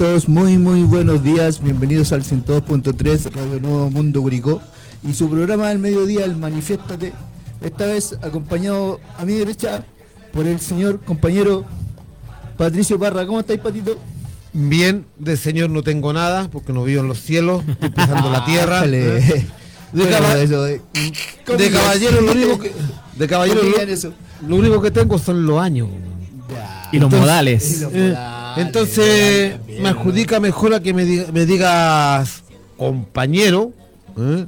todos? Muy, muy buenos días. Bienvenidos al 102.3 Radio Nuevo Mundo Curicó y su programa del mediodía, el Manifiéstate. Esta vez acompañado a mi derecha por el señor compañero Patricio Parra. ¿Cómo estáis, Patito? Bien, de señor no tengo nada porque no vivo en los cielos, estoy pisando la tierra. Ájale. De, Bueno, caba- eso de- de caballero lo único que de caballero ¿Cómo lo, digan eso? lo único que tengo son los años. Ya. Y los Entonces- modales. Y los Eh, entonces me adjudica mejor a que me, diga- me digas compañero ¿eh?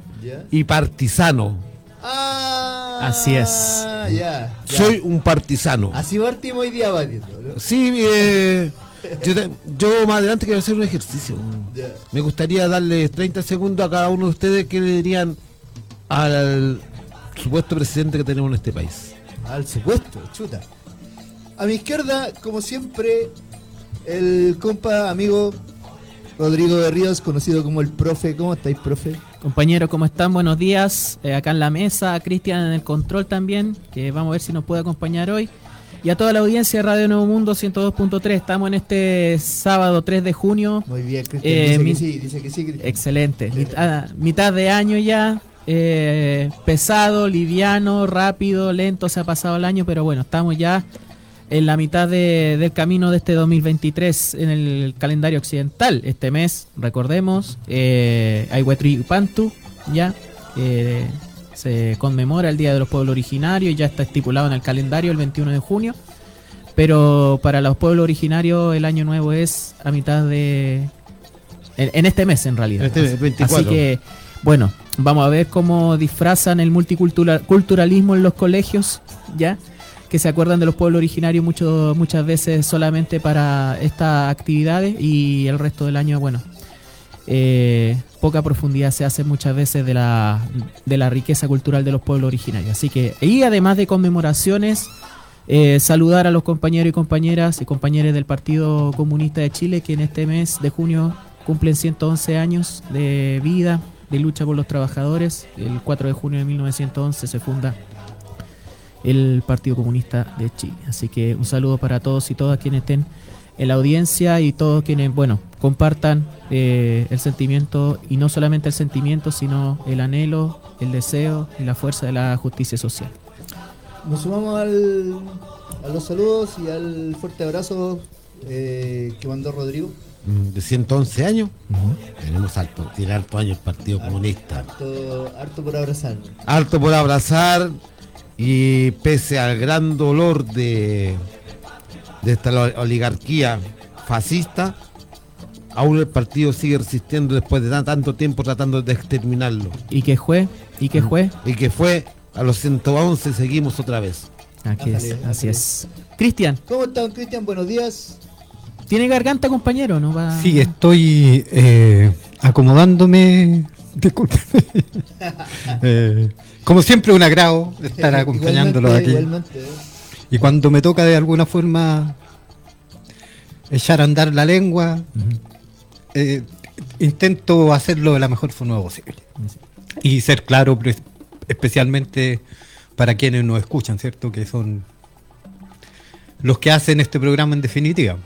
Y partisano. Ah, Así es. Ya, ya. Soy un partisano. Así partimos hoy día, Patito. ¿no? Sí, eh, yo, te- yo más adelante quiero hacer un ejercicio. Me gustaría darle 30 segundos a cada uno de ustedes que le dirían al supuesto presidente que tenemos en este país. Al supuesto, chuta. A mi izquierda, como siempre, el compa, amigo Rodrigo de Ríos, conocido como el profe. ¿Cómo estáis, profe? Compañeros, ¿cómo están? Buenos días. Eh, acá en la mesa, Cristian en el control también, que vamos a ver si nos puede acompañar hoy. Y a toda la audiencia de Radio Nuevo Mundo 102.3. Estamos en este sábado 3 de junio. Muy bien, Cristian. Eh, dice mi- que sí, dice que sí, Cristian. Excelente. Mitad, mitad de año ya. eh, pesado, liviano, rápido, lento se ha pasado el año, pero bueno, estamos ya en la mitad de- del camino de este 2023 en el calendario occidental. Este mes, recordemos, eh, Pantu, ya, eh, se conmemora el Día de los Pueblos Originarios, ya está estipulado en el calendario el 21 de junio, pero para los pueblos originarios el año nuevo es a mitad de... En, en este mes, en realidad. Este 24. Así que, bueno, vamos a ver cómo disfrazan el multiculturalismo en los colegios, ¿ya? Que se acuerdan de los pueblos originarios mucho, muchas veces solamente para estas actividades y el resto del año, bueno, eh, poca profundidad se hace muchas veces de la, de la riqueza cultural de los pueblos originarios. Así que, y además de conmemoraciones, eh, saludar a los compañeros y compañeras y compañeros del Partido Comunista de Chile que en este mes de junio cumplen 111 años de vida, de lucha por los trabajadores. El 4 de junio de 1911 se funda el Partido Comunista de Chile. Así que un saludo para todos y todas quienes estén en la audiencia y todos quienes, bueno, compartan eh, el sentimiento y no solamente el sentimiento, sino el anhelo, el deseo y la fuerza de la justicia social. Nos sumamos al, a los saludos y al fuerte abrazo eh, que mandó Rodrigo. Mm, De 111 años, tenemos alto, tiene alto año el Partido Comunista. Harto, harto por abrazar. Alto por abrazar y pese al gran dolor de, de esta oligarquía fascista, aún el partido sigue resistiendo después de tan- tanto tiempo tratando de exterminarlo. ¿Y qué fue? ¿Y qué fue? Y que fue a los 111 seguimos otra vez. Aquí es, así es. Cristian, ¿Cómo están, Cristian? Buenos días. ¿tiene garganta, compañero? ¿No va? Sí, estoy eh, acomodándome. Disculpe. Eh, como siempre, un agrado estar acompañándolo aquí. Igualmente, eh. Y cuando me toca de alguna forma echar a andar la lengua, eh, intento hacerlo de la mejor forma posible. Y ser claro, especialmente para quienes nos escuchan, ¿cierto? Que son los que hacen este programa en definitiva.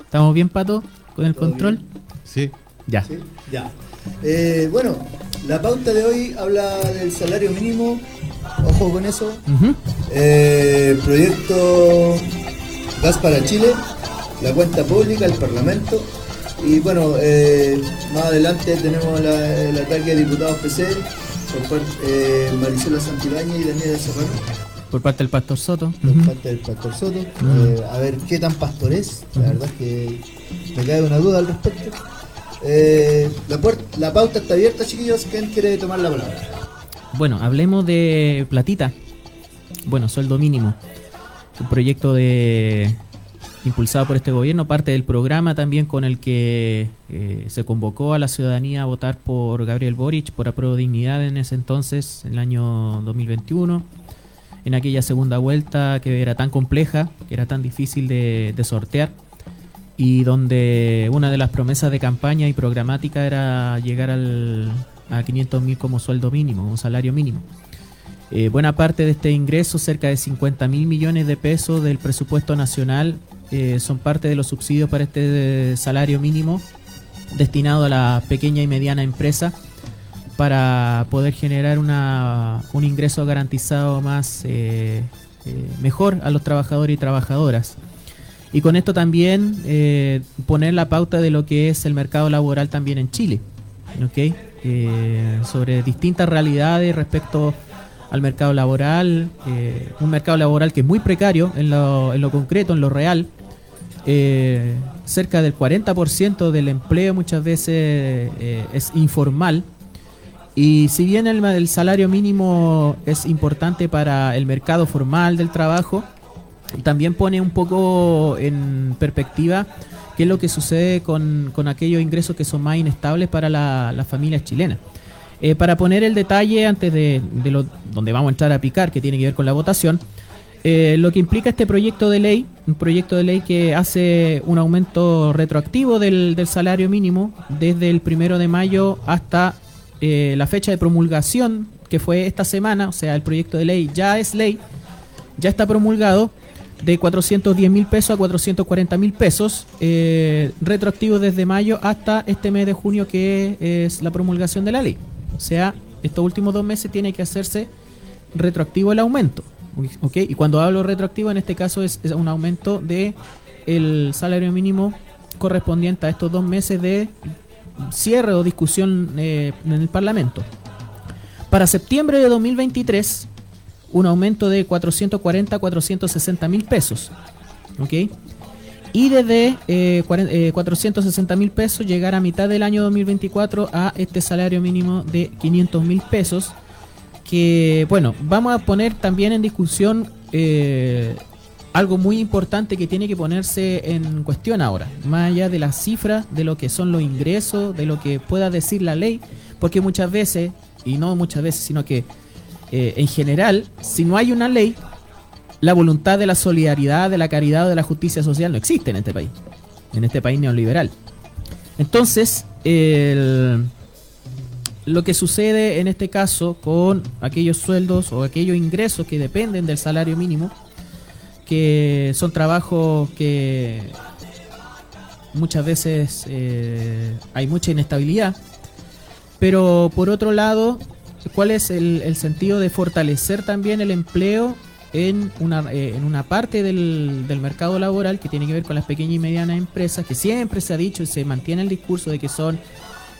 ¿Estamos bien, Pato? ¿Con el ¿Todo control? Sí. Ya. ¿Sí? Ya. Eh, bueno, la pauta de hoy habla del salario mínimo. Ojo con eso. Eh, proyecto Gas para Chile, la cuenta pública, el Parlamento. Y bueno, eh, más adelante tenemos la- el ataque de diputados PC por parte de Marisela Santibáñez y Daniela Serrano, Por parte del Pastor Soto. por parte del Pastor Soto. Eh, a ver qué tan pastor es, la verdad es que me cae una duda al respecto. Eh, la, la pauta está abierta, chiquillos. ¿Quién quiere tomar la palabra? Bueno, hablemos de platita. Bueno, sueldo mínimo. Un proyecto de impulsado por este gobierno, parte del programa también con el que eh, se convocó a la ciudadanía a votar por Gabriel Boric, por apruebo dignidad en ese entonces, en el año 2021, en aquella segunda vuelta que era tan compleja, que era tan difícil de sortear, y donde una de las promesas de campaña y programática era llegar al, a 500 mil como sueldo mínimo, un salario mínimo. Eh, buena parte de este ingreso, cerca de 50 mil millones de pesos del presupuesto nacional, eh, son parte de los subsidios para este salario mínimo destinado a la pequeña y mediana empresa para poder generar una, un ingreso garantizado más eh, eh, mejor a los trabajadores y trabajadoras. Y con esto también eh, poner la pauta de lo que es el mercado laboral también en Chile, ¿ok? sobre distintas realidades respecto al mercado laboral, un mercado laboral que es muy precario en lo, en lo concreto, en lo real, cerca del 40% del empleo muchas veces es informal y si bien el, salario mínimo es importante para el mercado formal del trabajo, también pone un poco en perspectiva qué es lo que sucede con, aquellos ingresos que son más inestables para las familias chilenas. Eh, para poner el detalle antes de, lo, donde vamos a entrar a picar, que tiene que ver con la votación, eh, lo que implica este proyecto de ley, un proyecto de ley que hace un aumento retroactivo del, del salario mínimo desde el primero de mayo hasta eh, la fecha de promulgación, que fue esta semana, o sea, el proyecto de ley ya es ley, ya está promulgado, de 410 mil pesos a 440 mil pesos, eh, retroactivo desde mayo hasta este mes de junio, que es la promulgación de la ley. O sea, estos últimos dos meses tiene que hacerse retroactivo el aumento. Y cuando hablo retroactivo, en este caso es, es un aumento de el salario mínimo correspondiente a estos dos meses de cierre o discusión eh, en el Parlamento. Para septiembre de 2023, un aumento de 440 a 460 mil pesos. ¿Ok? Y desde eh, 460 eh, mil pesos llegar a mitad del año 2024 a este salario mínimo de 500 mil pesos. Que, bueno, vamos a poner también en discusión eh, algo muy importante que tiene que ponerse en cuestión ahora, más allá de las cifras, de lo que son los ingresos, de lo que pueda decir la ley, porque muchas veces, y no muchas veces, sino que eh, en general, si no hay una ley, la voluntad de la solidaridad, de la caridad o de la justicia social no existe en este país, en este país neoliberal. Entonces, lo que sucede en este caso con aquellos sueldos o aquellos ingresos que dependen del salario mínimo, que son trabajos que muchas veces eh, hay mucha inestabilidad, pero por otro lado, ¿cuál es el, sentido de fortalecer también el empleo en una, eh, en una parte del, del, mercado laboral que tiene que ver con las pequeñas y medianas empresas, que siempre se ha dicho y se mantiene el discurso de que son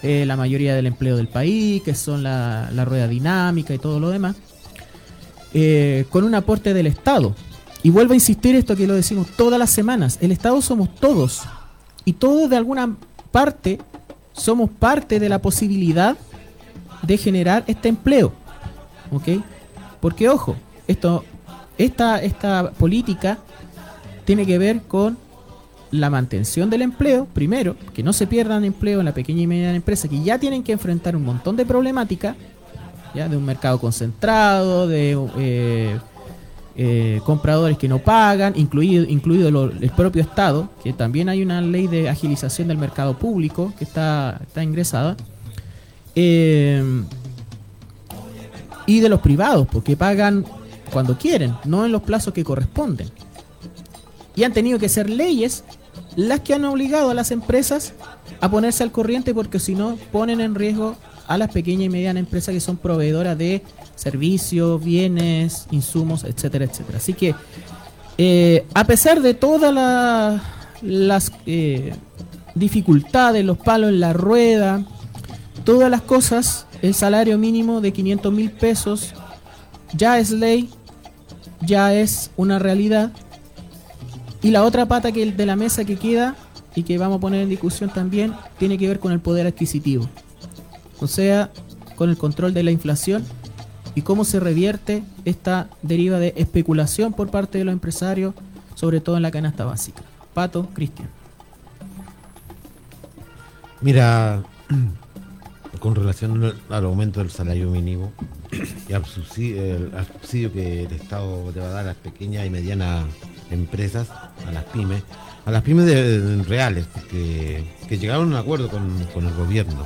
eh, la mayoría del empleo del país, que son la, la rueda dinámica y todo lo demás, con un aporte del Estado, y vuelvo a insistir esto que lo decimos todas las semanas. El Estado somos todos. Y todos de alguna parte somos parte de la posibilidad de generar este empleo. ¿Ok? Porque ojo, esto, esta, esta política tiene que ver con la mantención del empleo, primero, que no se pierdan empleo en la pequeña y mediana empresa, que ya tienen que enfrentar un montón de problemática, ya de un mercado concentrado, de eh, eh, compradores que no pagan, incluido, incluido el propio Estado, que también hay una ley de agilización del mercado público que está, está ingresada, eh, y de los privados, porque pagan cuando quieren, no en los plazos que corresponden. Y han tenido que ser leyes las que han obligado a las empresas a ponerse al corriente porque si no ponen en riesgo a las pequeñas y medianas empresas que son proveedoras de servicios, bienes, insumos, etcétera, etcétera. Así que, eh, a pesar de todas las eh, dificultades, los palos en la rueda, todas las cosas, el salario mínimo de 500 mil pesos ya es ley, ya es una realidad. Y la otra pata que de la mesa que queda y que vamos a poner en discusión también tiene que ver con el poder adquisitivo. O sea, con el control de la inflación y cómo se revierte esta deriva de especulación por parte de los empresarios, sobre todo en la canasta básica. Pato, Cristian. Mira, con relación al aumento del salario mínimo y al subsidio, que el Estado le va a dar a las pequeñas y medianas empresas, a las pymes, a las pymes reales, que, llegaron a un acuerdo con el gobierno.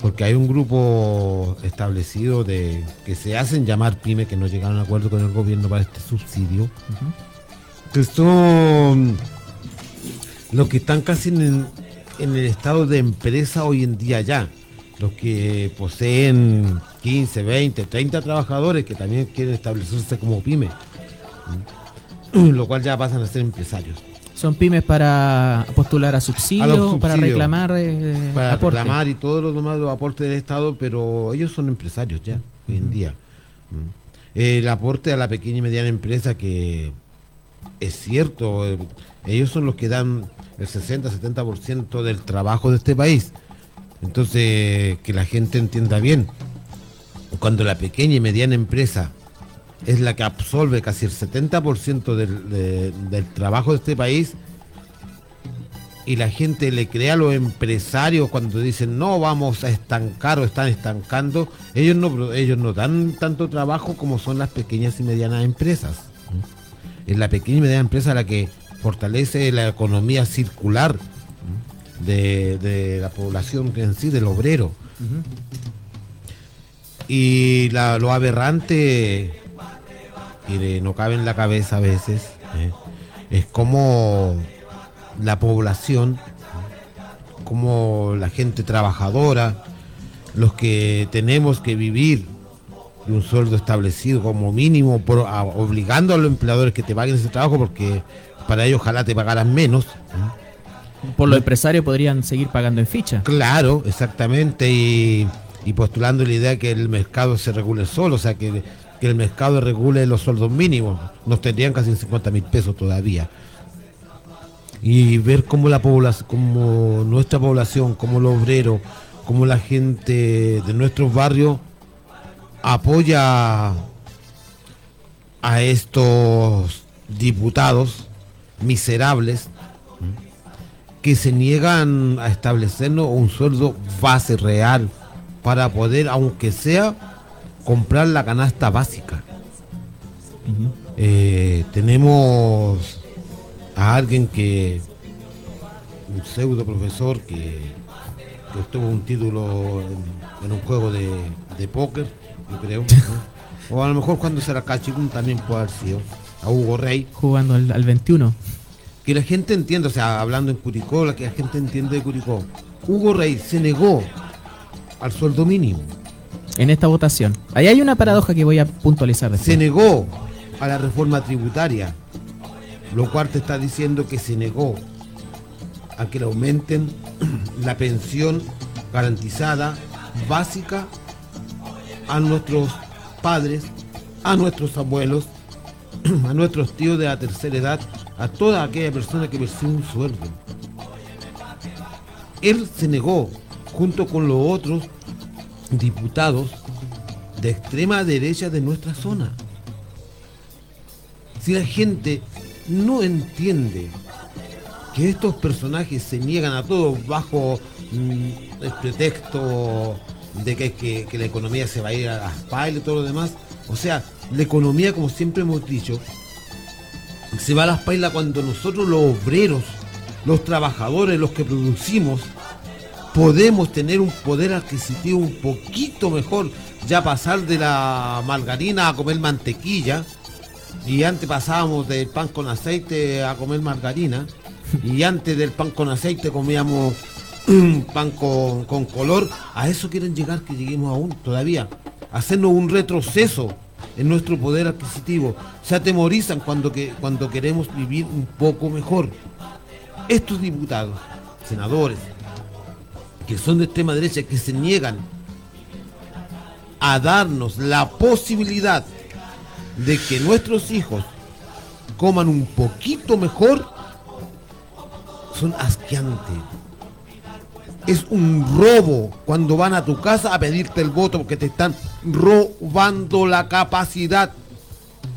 Porque hay un grupo establecido de que se hacen llamar pymes que no llegaron a acuerdo con el gobierno para este subsidio. que son los que están casi en, en el estado de empresa hoy en día ya, los que poseen 15, 20, 30 trabajadores que también quieren establecerse como pyme, ¿Mm? lo cual ya pasan a ser empresarios. Son pymes para postular a subsidio, A los para subsidios. reclamar eh, para aporte. reclamar y todos los demás los aportes del Estado, pero ellos son empresarios ya, hoy en día. El aporte a la pequeña y mediana empresa que es cierto, eh, ellos son los que dan el 60-70% del trabajo de este país. Entonces, que la gente entienda bien, cuando la pequeña y mediana empresa es la que absorbe casi el 70% del, de- del trabajo de este país, y la gente le crea a los empresarios cuando dicen no vamos a estancar o están estancando, ellos no, ellos no dan tanto trabajo como son las pequeñas y medianas empresas. Es la pequeña y mediana empresa la que fortalece la economía circular. De, de la población en sí, del obrero. Y la- lo aberrante que no cabe en la cabeza a veces ¿eh? es como la población, como la gente trabajadora, los que tenemos que vivir de un sueldo establecido como mínimo, por- a- obligando a los empleadores que te paguen ese trabajo porque para ellos ojalá te pagaran menos. ¿eh? Por los empresarios podrían seguir pagando en ficha. Claro, exactamente, y, y postulando la idea que el mercado se regule solo, o sea, que, que el mercado regule los sueldos mínimos, nos tendrían casi en 50 mil pesos todavía. Y ver cómo la población, como nuestra población, como los obreros, como la gente de nuestros barrios apoya a estos diputados miserables que se niegan a establecernos un sueldo base real para poder, aunque sea, comprar la canasta básica. Eh, tenemos a alguien que, un pseudo profesor que, que obtuvo un título en, en un juego de, de póker, yo creo. ¿no? O a lo mejor cuando será Cachicún también puede haber sido. A Hugo Rey Jugando al, al 21. Que la gente entienda, o sea, hablando en Curicó, la que la gente entiende de Curicó. Hugo Rey se negó al sueldo mínimo, En esta votación. Ahí hay una paradoja que voy a puntualizar después. se negó a la reforma tributaria, lo cual te está diciendo que se negó a que le aumenten la pensión garantizada básica a nuestros padres, a nuestros abuelos, a nuestros tíos de la tercera edad, a toda aquella persona que percibe un sueldo. Él se negó, junto con los otros diputados de extrema derecha de nuestra zona. Si la gente no entiende que estos personajes se niegan a todo bajo mm, el pretexto de que, la economía se va a ir a las y todo lo demás, o sea, la economía, como siempre hemos dicho, se va a las pailas cuando nosotros los obreros, los trabajadores, los que producimos, podemos tener un poder adquisitivo un poquito mejor, ya pasar de la margarina a comer mantequilla, y antes pasábamos del pan con aceite a comer margarina, y antes del pan con aceite comíamos pan con, con color, a eso quieren llegar, que lleguemos aún todavía, hacernos un retroceso en nuestro poder adquisitivo, se atemorizan cuando, que, cuando queremos vivir un poco mejor. Estos diputados, senadores, que son de extrema derecha, que se niegan a darnos la posibilidad de que nuestros hijos coman un poquito mejor, son asqueantes. Es un robo cuando van a tu casa a pedirte el voto porque te están robando la capacidad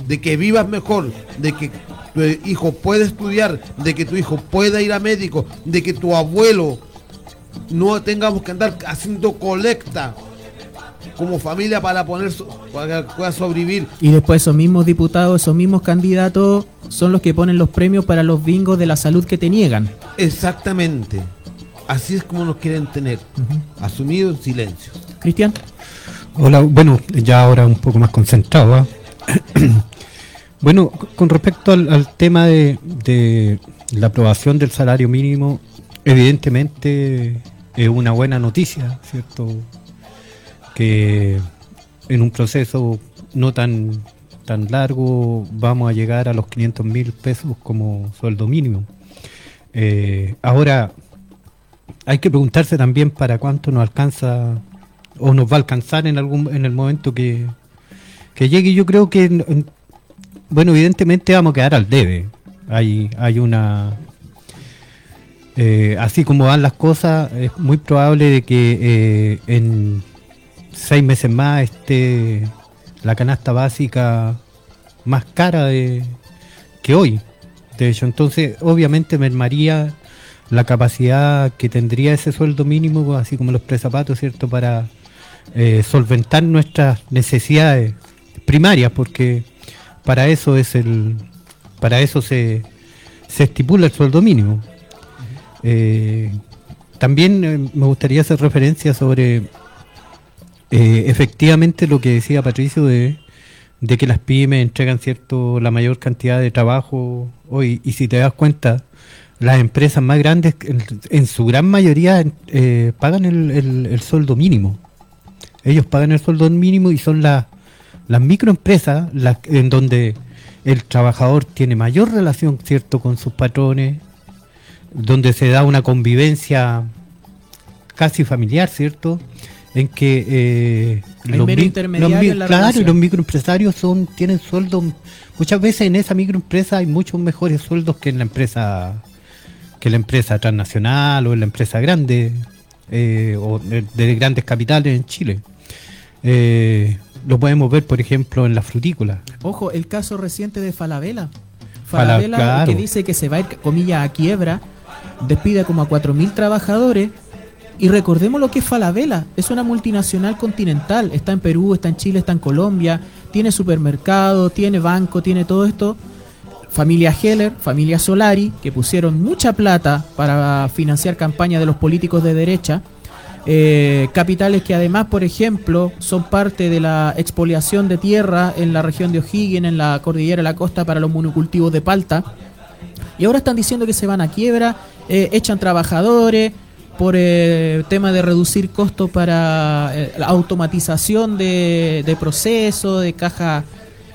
de que vivas mejor, de que tu hijo pueda estudiar, de que tu hijo pueda ir a médico, de que tu abuelo no tengamos que andar haciendo colecta como familia para poner para que pueda sobrevivir. Y después esos mismos diputados, esos mismos candidatos son los que ponen los premios para los bingos de la salud que te niegan. Exactamente. Así es como nos quieren tener, asumido en silencio. Cristian, Hola, bueno, ya ahora un poco más concentrado. ¿ah? Bueno, con respecto al, al tema de, de la aprobación del salario mínimo, evidentemente es una buena noticia, ¿cierto? Que en un proceso no tan, tan largo vamos a llegar a los 500 mil pesos como sueldo mínimo. Eh, ahora, hay que preguntarse también para cuánto nos alcanza o nos va a alcanzar en algún en el momento que, que llegue. Yo creo que, en- en- bueno, evidentemente vamos a quedar al debe. Hay, hay una... eh, así como van las cosas, es muy probable de que eh, en seis meses más esté la canasta básica más cara de, que hoy. De hecho, entonces obviamente mermaría la capacidad que tendría ese sueldo mínimo, así como los prezapatos, ¿cierto? Para eh, solventar nuestras necesidades primarias, porque para eso es el, para eso se, se estipula el sueldo mínimo. Eh, también eh, me gustaría hacer referencia sobre efectivamente lo que decía Patricio de, de que las pymes entregan cierto la mayor cantidad de trabajo hoy y si te das cuenta las empresas más grandes en, su gran mayoría eh, pagan el, el- el sueldo mínimo. Ellos pagan el sueldo mínimo y son las las microempresas las en donde el trabajador tiene mayor relación cierto con sus patrones donde se da una convivencia casi familiar cierto en que eh, mero mi- mi- en la claro, los microempresarios son tienen sueldos muchas veces en esa microempresa hay muchos mejores sueldos que en la empresa que la empresa transnacional o la empresa grande eh, o de, de grandes capitales en Chile Eh, lo podemos ver por ejemplo en la frutícola Ojo, el caso reciente de Falabella. Fala- Falabella que dice que se va a ir, comillas, a quiebra, despide como a 4.000 trabajadores. Y recordemos lo que es Falabella. Es una multinacional continental. Está en Perú, está en Chile, está en Colombia. Tiene supermercado, tiene banco, tiene todo esto. Familia Heller, familia Solari, que pusieron mucha plata para financiar campañas de los políticos de derecha. Eh, capitales que además, por ejemplo, son parte de la expoliación de tierra en la región de O'Higgins, en la cordillera de la costa para los monocultivos de palta. Y ahora están diciendo que se van a quiebra, eh, echan trabajadores por eh, tema de reducir costos para eh, la automatización de, de procesos, de caja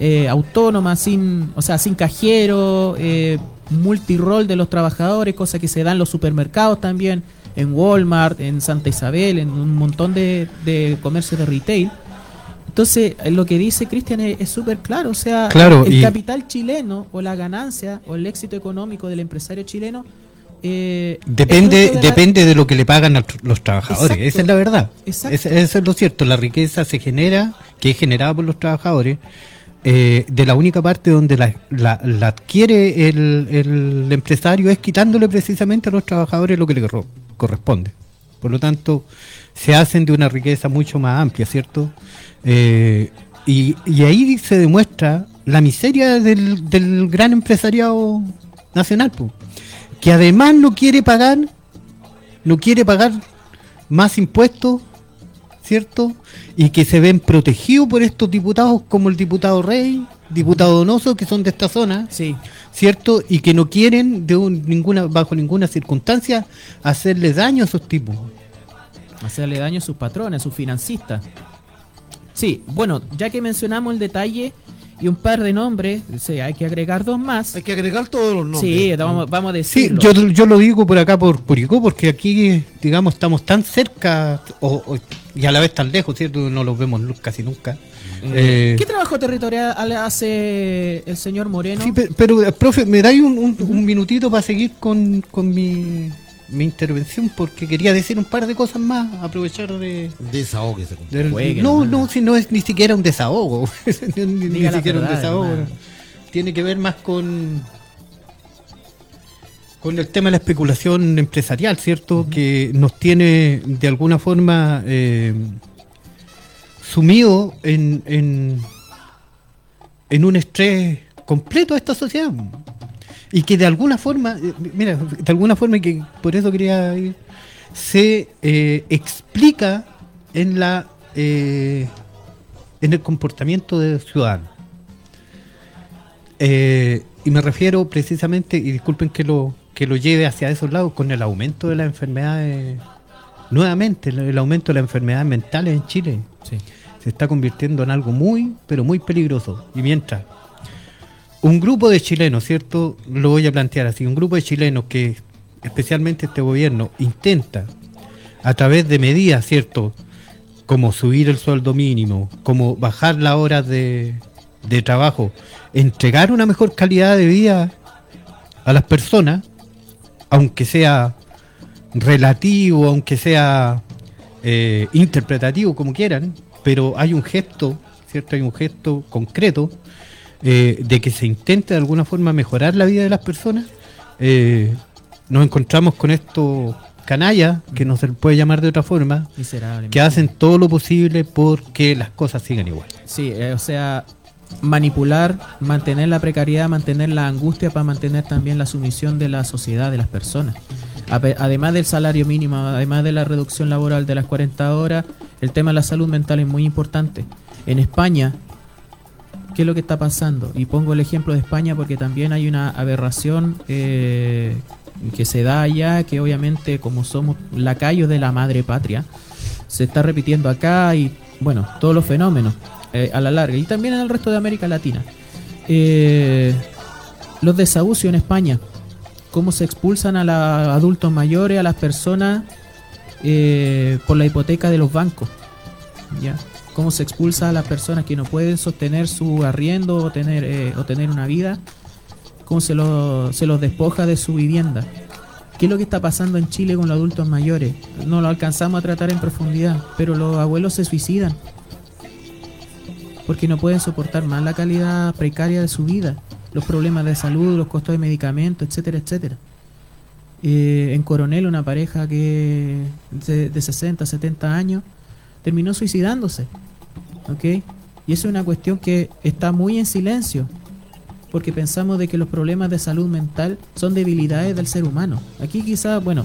eh, autónoma, sin, o sea, sin cajero, eh, multirol de los trabajadores, cosa que se da en los supermercados también, en Walmart, en Santa Isabel, en un montón de, de comercios de retail. Entonces, eh, lo que dice Cristian es súper claro, o sea, Claro, el y- capital chileno o la ganancia o el éxito económico del empresario chileno eh, Depende, de la- depende de lo que le pagan a los trabajadores. Exacto. Esa es la verdad. Exacto. Eso es lo cierto. La riqueza se genera, que es generada por los trabajadores, eh, de la única parte donde la, adquiere el, empresario es quitándole precisamente a los trabajadores lo que le corresponde. Por lo tanto, se hacen de una riqueza mucho más amplia, ¿cierto? Eh, y, ahí se demuestra la miseria del, gran empresariado nacional, que además no quiere pagar, no quiere pagar más impuestos, ¿cierto? Y que se ven protegidos por estos diputados como el diputado Rey, diputado Donoso, que son de esta zona, Sí, ¿cierto? Y que no quieren de un- ninguna bajo ninguna circunstancia hacerle daño a esos tipos. hacerle daño a sus patrones, a sus financistas. Sí, bueno, ya que mencionamos el detalle y un par de nombres, sí, hay que agregar dos más. Hay que agregar todos los nombres. Sí, vamos, vamos a Sí, decirlo. yo, yo lo digo por acá por Curicó, porque aquí, digamos, estamos tan cerca o- o- y a la vez tan lejos, ¿cierto? No los vemos casi nunca. Eh, ¿Qué trabajo territorial hace el señor Moreno? Sí, pe- pero, eh, profe, ¿me dais un, un- un minutito para seguir con, con mi, mi intervención? Porque quería decir un par de cosas más, aprovechar de... Desahógese. del- Juegue no, no, si no es ni siquiera un desahogo. ni siquiera un desahogo. Tiene que ver más con con el tema de la especulación empresarial, ¿cierto? Que nos tiene de alguna forma eh, sumido en, en, en un estrés completo a esta sociedad. Y que de alguna forma, eh, mira, de alguna forma, y que por eso quería ir, se eh, explica en la eh, en el comportamiento del ciudadano. Eh, y me refiero precisamente, y disculpen que lo, que lo lleve hacia esos lados, con el aumento de las enfermedades, nuevamente, el, el aumento de las enfermedades mentales en Chile. Sí. se está convirtiendo en algo muy, pero muy peligroso. Y mientras un grupo de chilenos, ¿cierto? Lo voy a plantear así, un grupo de chilenos que, especialmente este gobierno, intenta a través de medidas, ¿cierto? Como subir el sueldo mínimo, como bajar las horas de, de trabajo, entregar una mejor calidad de vida a las personas, aunque sea relativo, aunque sea eh, interpretativo, como quieran, pero hay un gesto, ¿cierto? Hay un gesto concreto eh, de que se intente de alguna forma mejorar la vida de las personas. Eh, nos encontramos con estos canallas, que no se puede llamar de otra forma, Miserable. que hacen todo lo posible porque las cosas sigan igual. Sí, eh, o sea, manipular, mantener la precariedad, mantener la angustia para mantener también la sumisión de la sociedad, de las personas. Además del salario mínimo, además de la reducción laboral de las 40 horas, el tema de la salud mental es muy importante. En España, ¿qué es lo que está pasando? Y pongo el ejemplo de España porque también hay una aberración eh, que se da allá, que obviamente como somos lacayos de la madre patria, se está repitiendo acá y bueno, todos los fenómenos eh, a la larga y también en el resto de América Latina. Eh, los desahucios en España, cómo se expulsan a los adultos mayores, a las personas por la hipoteca de los bancos, ya, cómo se expulsa a las personas que no pueden sostener su arriendo o tener eh, o tener una vida, cómo se, lo- se los despoja de su vivienda. ¿Qué es lo que está pasando en Chile con los adultos mayores? No lo alcanzamos a tratar en profundidad, pero los abuelos se suicidan porque no pueden soportar más la calidad precaria de su vida, los problemas de salud, los costos de medicamentos, etcétera, etcétera. Eh, en Coronel, una pareja que de, de 60, 70 años terminó suicidándose. ¿ok? Y eso es una cuestión que está muy en silencio, porque pensamos de que los problemas de salud mental son debilidades del ser humano. Aquí quizás, bueno,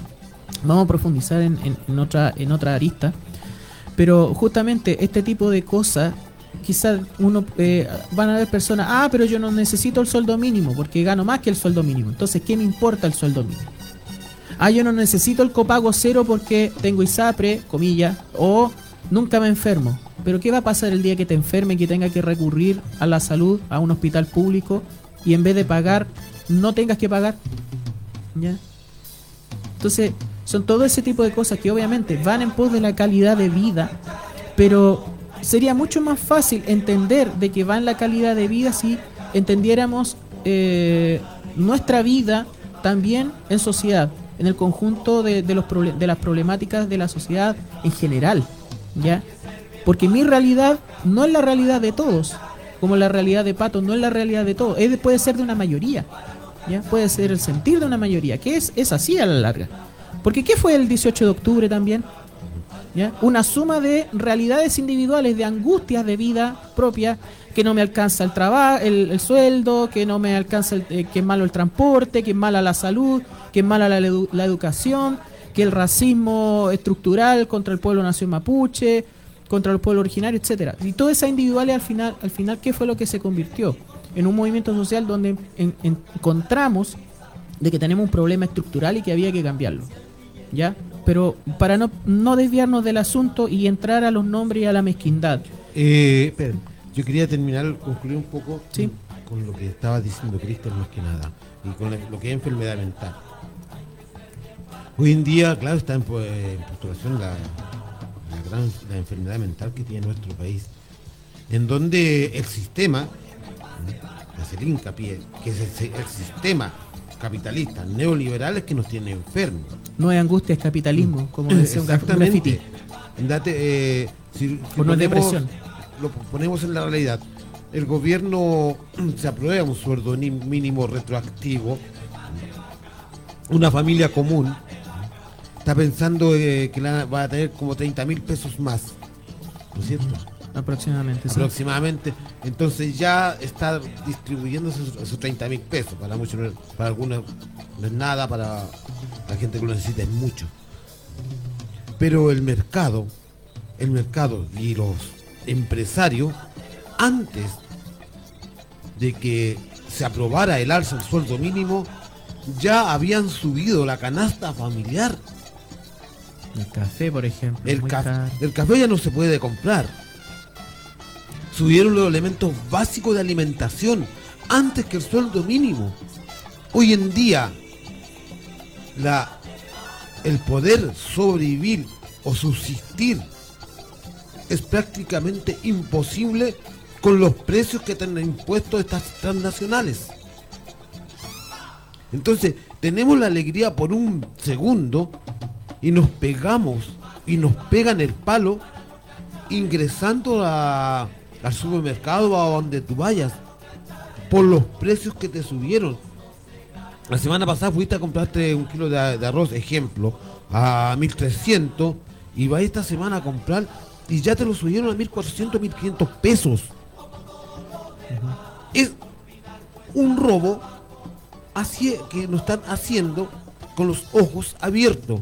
vamos a profundizar en, en- otra, en otra arista, pero justamente este tipo de cosas, quizás uno eh, van a haber personas, ah, pero yo no necesito el sueldo mínimo porque gano más que el sueldo mínimo. Entonces, ¿qué me importa el sueldo mínimo? Ah, yo no necesito el copago cero porque tengo ISAPRE, comillas, o nunca me enfermo. Pero ¿qué va a pasar el día que te enferme y que tenga que recurrir a la salud, a un hospital público, y en vez de pagar, no tengas que pagar? ¿Ya? Entonces, son todo ese tipo de cosas que obviamente van en pos de la calidad de vida, pero sería mucho más fácil entender de que va en la calidad de vida si entendiéramos eh, nuestra vida también en sociedad, en el conjunto de, de los de las problemáticas de la sociedad en general, ¿ya? Porque mi realidad no es la realidad de todos, como la realidad de Pato no es la realidad de todos, es, puede ser de una mayoría, ¿ya? Puede ser el sentir de una mayoría, que es, es así a la larga. Porque ¿qué fue el 18 de octubre también? ¿Ya? Una suma de realidades individuales, de angustias de vida propia, que no me alcanza el trabajo, el, el sueldo, que no me alcanza, el, eh, que es malo el transporte, que es mala la salud, que es mala la educación, que el racismo estructural contra el pueblo nación mapuche, contra el pueblo originario, etcétera. Y todas esas individuales al final, al final, ¿qué fue lo que se convirtió? En un movimiento social donde en- en- encontramos de que tenemos un problema estructural y que había que cambiarlo. ¿Ya? Pero para no, no desviarnos del asunto y entrar a los nombres y a la mezquindad. Eh, esperen, yo quería terminar, concluir un poco Sí. con lo que estaba diciendo Cristian más que nada, y con lo que es enfermedad mental. Hoy en día, claro, está en, po- en postulación la, la gran la enfermedad mental que tiene nuestro país, en donde el sistema, hacer hincapié, que es el, el sistema capitalista, neoliberal, es que nos tiene enfermos. No es angustia, es capitalismo, como decía un graffiti. Date, eh, si, si ponemos- depresión. Lo ponemos en la realidad. El gobierno se aprueba un sueldo ni- mínimo retroactivo. Una familia común está pensando eh, que la, va a tener como 30 mil pesos más. ¿No es cierto? Aproximadamente, sí. aproximadamente. Entonces ya está distribuyendo esos, esos 30 mil pesos. Para muchos, no para algunos no es nada, para la gente que lo necesita es mucho. Pero el mercado, el mercado y los empresarios, antes de que se aprobara el alza del sueldo mínimo, ya habían subido la canasta familiar. El café, por ejemplo. El, muy caf- caro. el café ya no se puede comprar. Subieron los elementos básicos de alimentación antes que el sueldo mínimo. Hoy en día, la, el poder sobrevivir o subsistir es prácticamente imposible con los precios que tienen impuestos estas transnacionales. Entonces, tenemos la alegría por un segundo y nos pegamos y nos pegan el palo ingresando a- al supermercado a donde tú vayas por los precios que te subieron. La semana pasada fuiste a comprarte un kilo de, de arroz, ejemplo, a 1300 y vas esta semana a comprar y ya te lo subieron a 1400, 1500 pesos. Es un robo así que nos están haciendo con los ojos abiertos.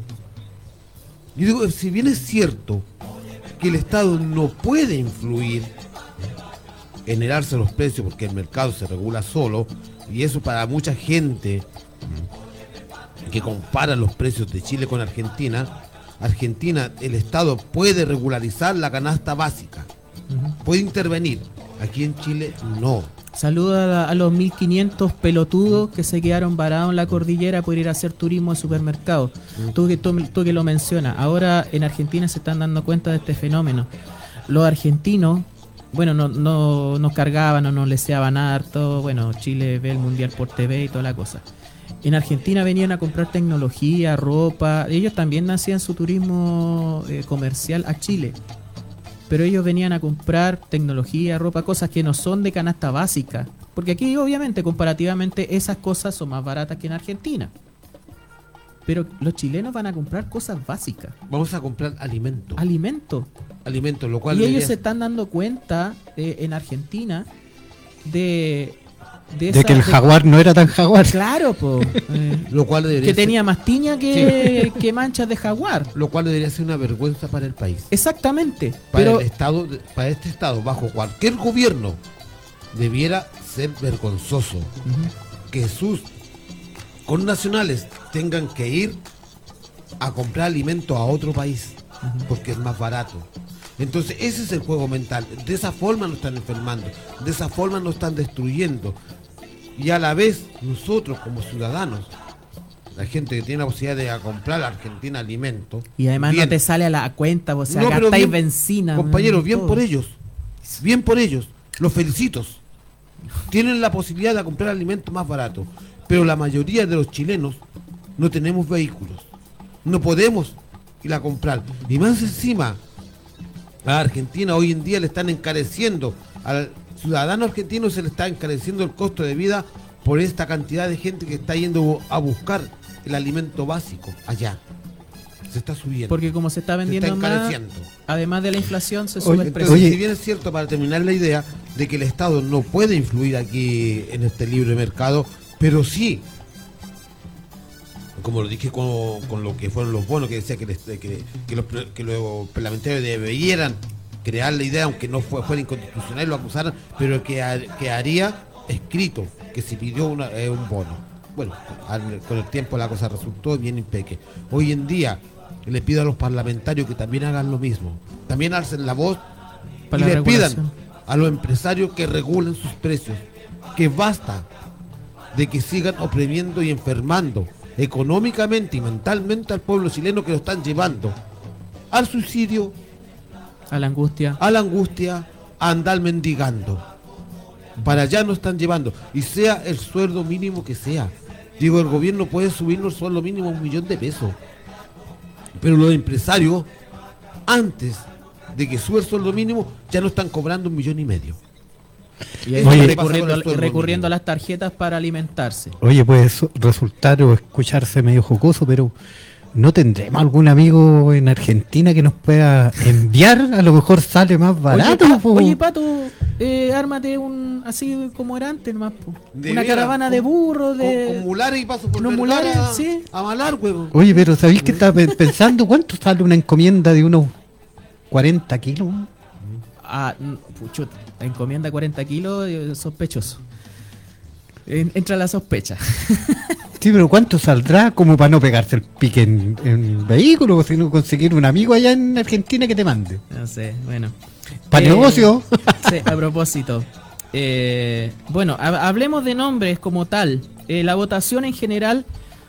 Yo digo, si bien es cierto que el Estado no puede influir en el alza de los precios porque el mercado se regula solo, y eso para mucha gente mm, que compara los precios de Chile con Argentina, Argentina, el Estado puede regularizar la canasta básica, puede intervenir. Aquí en Chile no. Saluda a, a los 1500 pelotudos que se quedaron varados en la cordillera por ir a hacer turismo de supermercado. Tú, que, tú, tú que lo mencionas. Ahora en Argentina se están dando cuenta de este fenómeno. Los argentinos, bueno, no, no nos cargaban o nos leseaban harto. Bueno, Chile ve el mundial por TV y toda la cosa. En Argentina venían a comprar tecnología, ropa. Ellos también hacían su turismo eh, comercial a Chile pero ellos venían a comprar tecnología, ropa, cosas que no son de canasta básica. Porque aquí, obviamente, comparativamente, esas cosas son más baratas que en Argentina. Pero los chilenos van a comprar cosas básicas, Vamos a comprar alimentos. alimentos. alimentos, lo cual Y ellos se están dando cuenta eh, en Argentina de, de, que el de- jaguar no era tan jaguar. Claro, po, eh, lo cual debería que ser- tenía más tiña que, que manchas de jaguar. lo cual debería ser una vergüenza para el país. Exactamente. Para Pero el estado, para este estado, bajo cualquier gobierno, debiera ser vergonzoso que sus connacionales tengan que ir a comprar alimento a otro país porque es más barato. Entonces ese es el juego mental. De esa forma nos están enfermando, de esa forma nos están destruyendo. Y a la vez nosotros como ciudadanos, la gente que tiene la posibilidad de comprar a Argentina alimento, Y además bien, no te sale a la cuenta, o sea, no, gastáis benzina. Compañeros, bien todo. por ellos. Bien por ellos. Los felicitos. Tienen la posibilidad de comprar alimentos más baratos. Pero la mayoría de los chilenos no tenemos vehículos. No podemos ir a comprar. Y más encima, a Argentina hoy en día le están encareciendo. Al ciudadano argentino se le está encareciendo el costo de vida por esta cantidad de gente que está yendo a buscar el alimento básico allá. Se está subiendo. Porque como se está se está vendiendo más, encareciendo. además de la inflación, se Oye, sube el Entonces, precio. Oye. si bien es cierto, para terminar la idea de que el Estado no puede influir aquí en este libre mercado, pero sí, como lo dije con, con lo que fueron los bonos, que decía que, les- que, que los, que los parlamentarios debieran crear la idea, aunque no fue, fuera inconstitucional, lo acusaran, pero que, que haría escrito que se pidió una- eh, un bono. Bueno, al- con el tiempo la cosa resultó bien impeque. Hoy en día le pido a los parlamentarios que también hagan lo mismo. También alcen la voz Para y le pidan a los empresarios que regulen sus precios. Que basta de que sigan oprimiendo y enfermando económicamente y mentalmente al pueblo chileno que lo están llevando al suicidio, A la angustia. a la angustia, a andar mendigando. Para allá nos están llevando. Y sea el sueldo mínimo que sea. Digo, el gobierno puede subirnos el sueldo mínimo a un millón de pesos. Pero los empresarios, antes de que suba el sueldo mínimo, ya no están cobrando un millón y medio. Y ahí Oye, están ¿qué pasa con recurriendo, recurriendo a las tarjetas para alimentarse. Oye, puede su- resultar o escucharse medio jocoso, pero ¿no tendremos algún amigo en Argentina que nos pueda enviar? A lo mejor sale más barato. oye, Pa- oye, Pato, eh, ármate un así como era antes nomás, po. De Una caravana con- de burros, de... con mulares y paso por mulares, a- sí. A malar, huevo. Oye, pero ¿sabéis que estaba pe- pensando cuánto sale una encomienda de unos 40 kilos? Ah, pucho, encomienda 40 kilos, eh, sospechoso. En- entra la sospecha. Sí, pero ¿cuánto saldrá como para no pegarse el pique en, en vehículo? O si no conseguir un amigo allá en Argentina que te mande. No sé, bueno. Para Eh, negocio. Sí, a propósito. Eh, bueno, ha- hablemos de nombres como tal. Eh, la votación en general,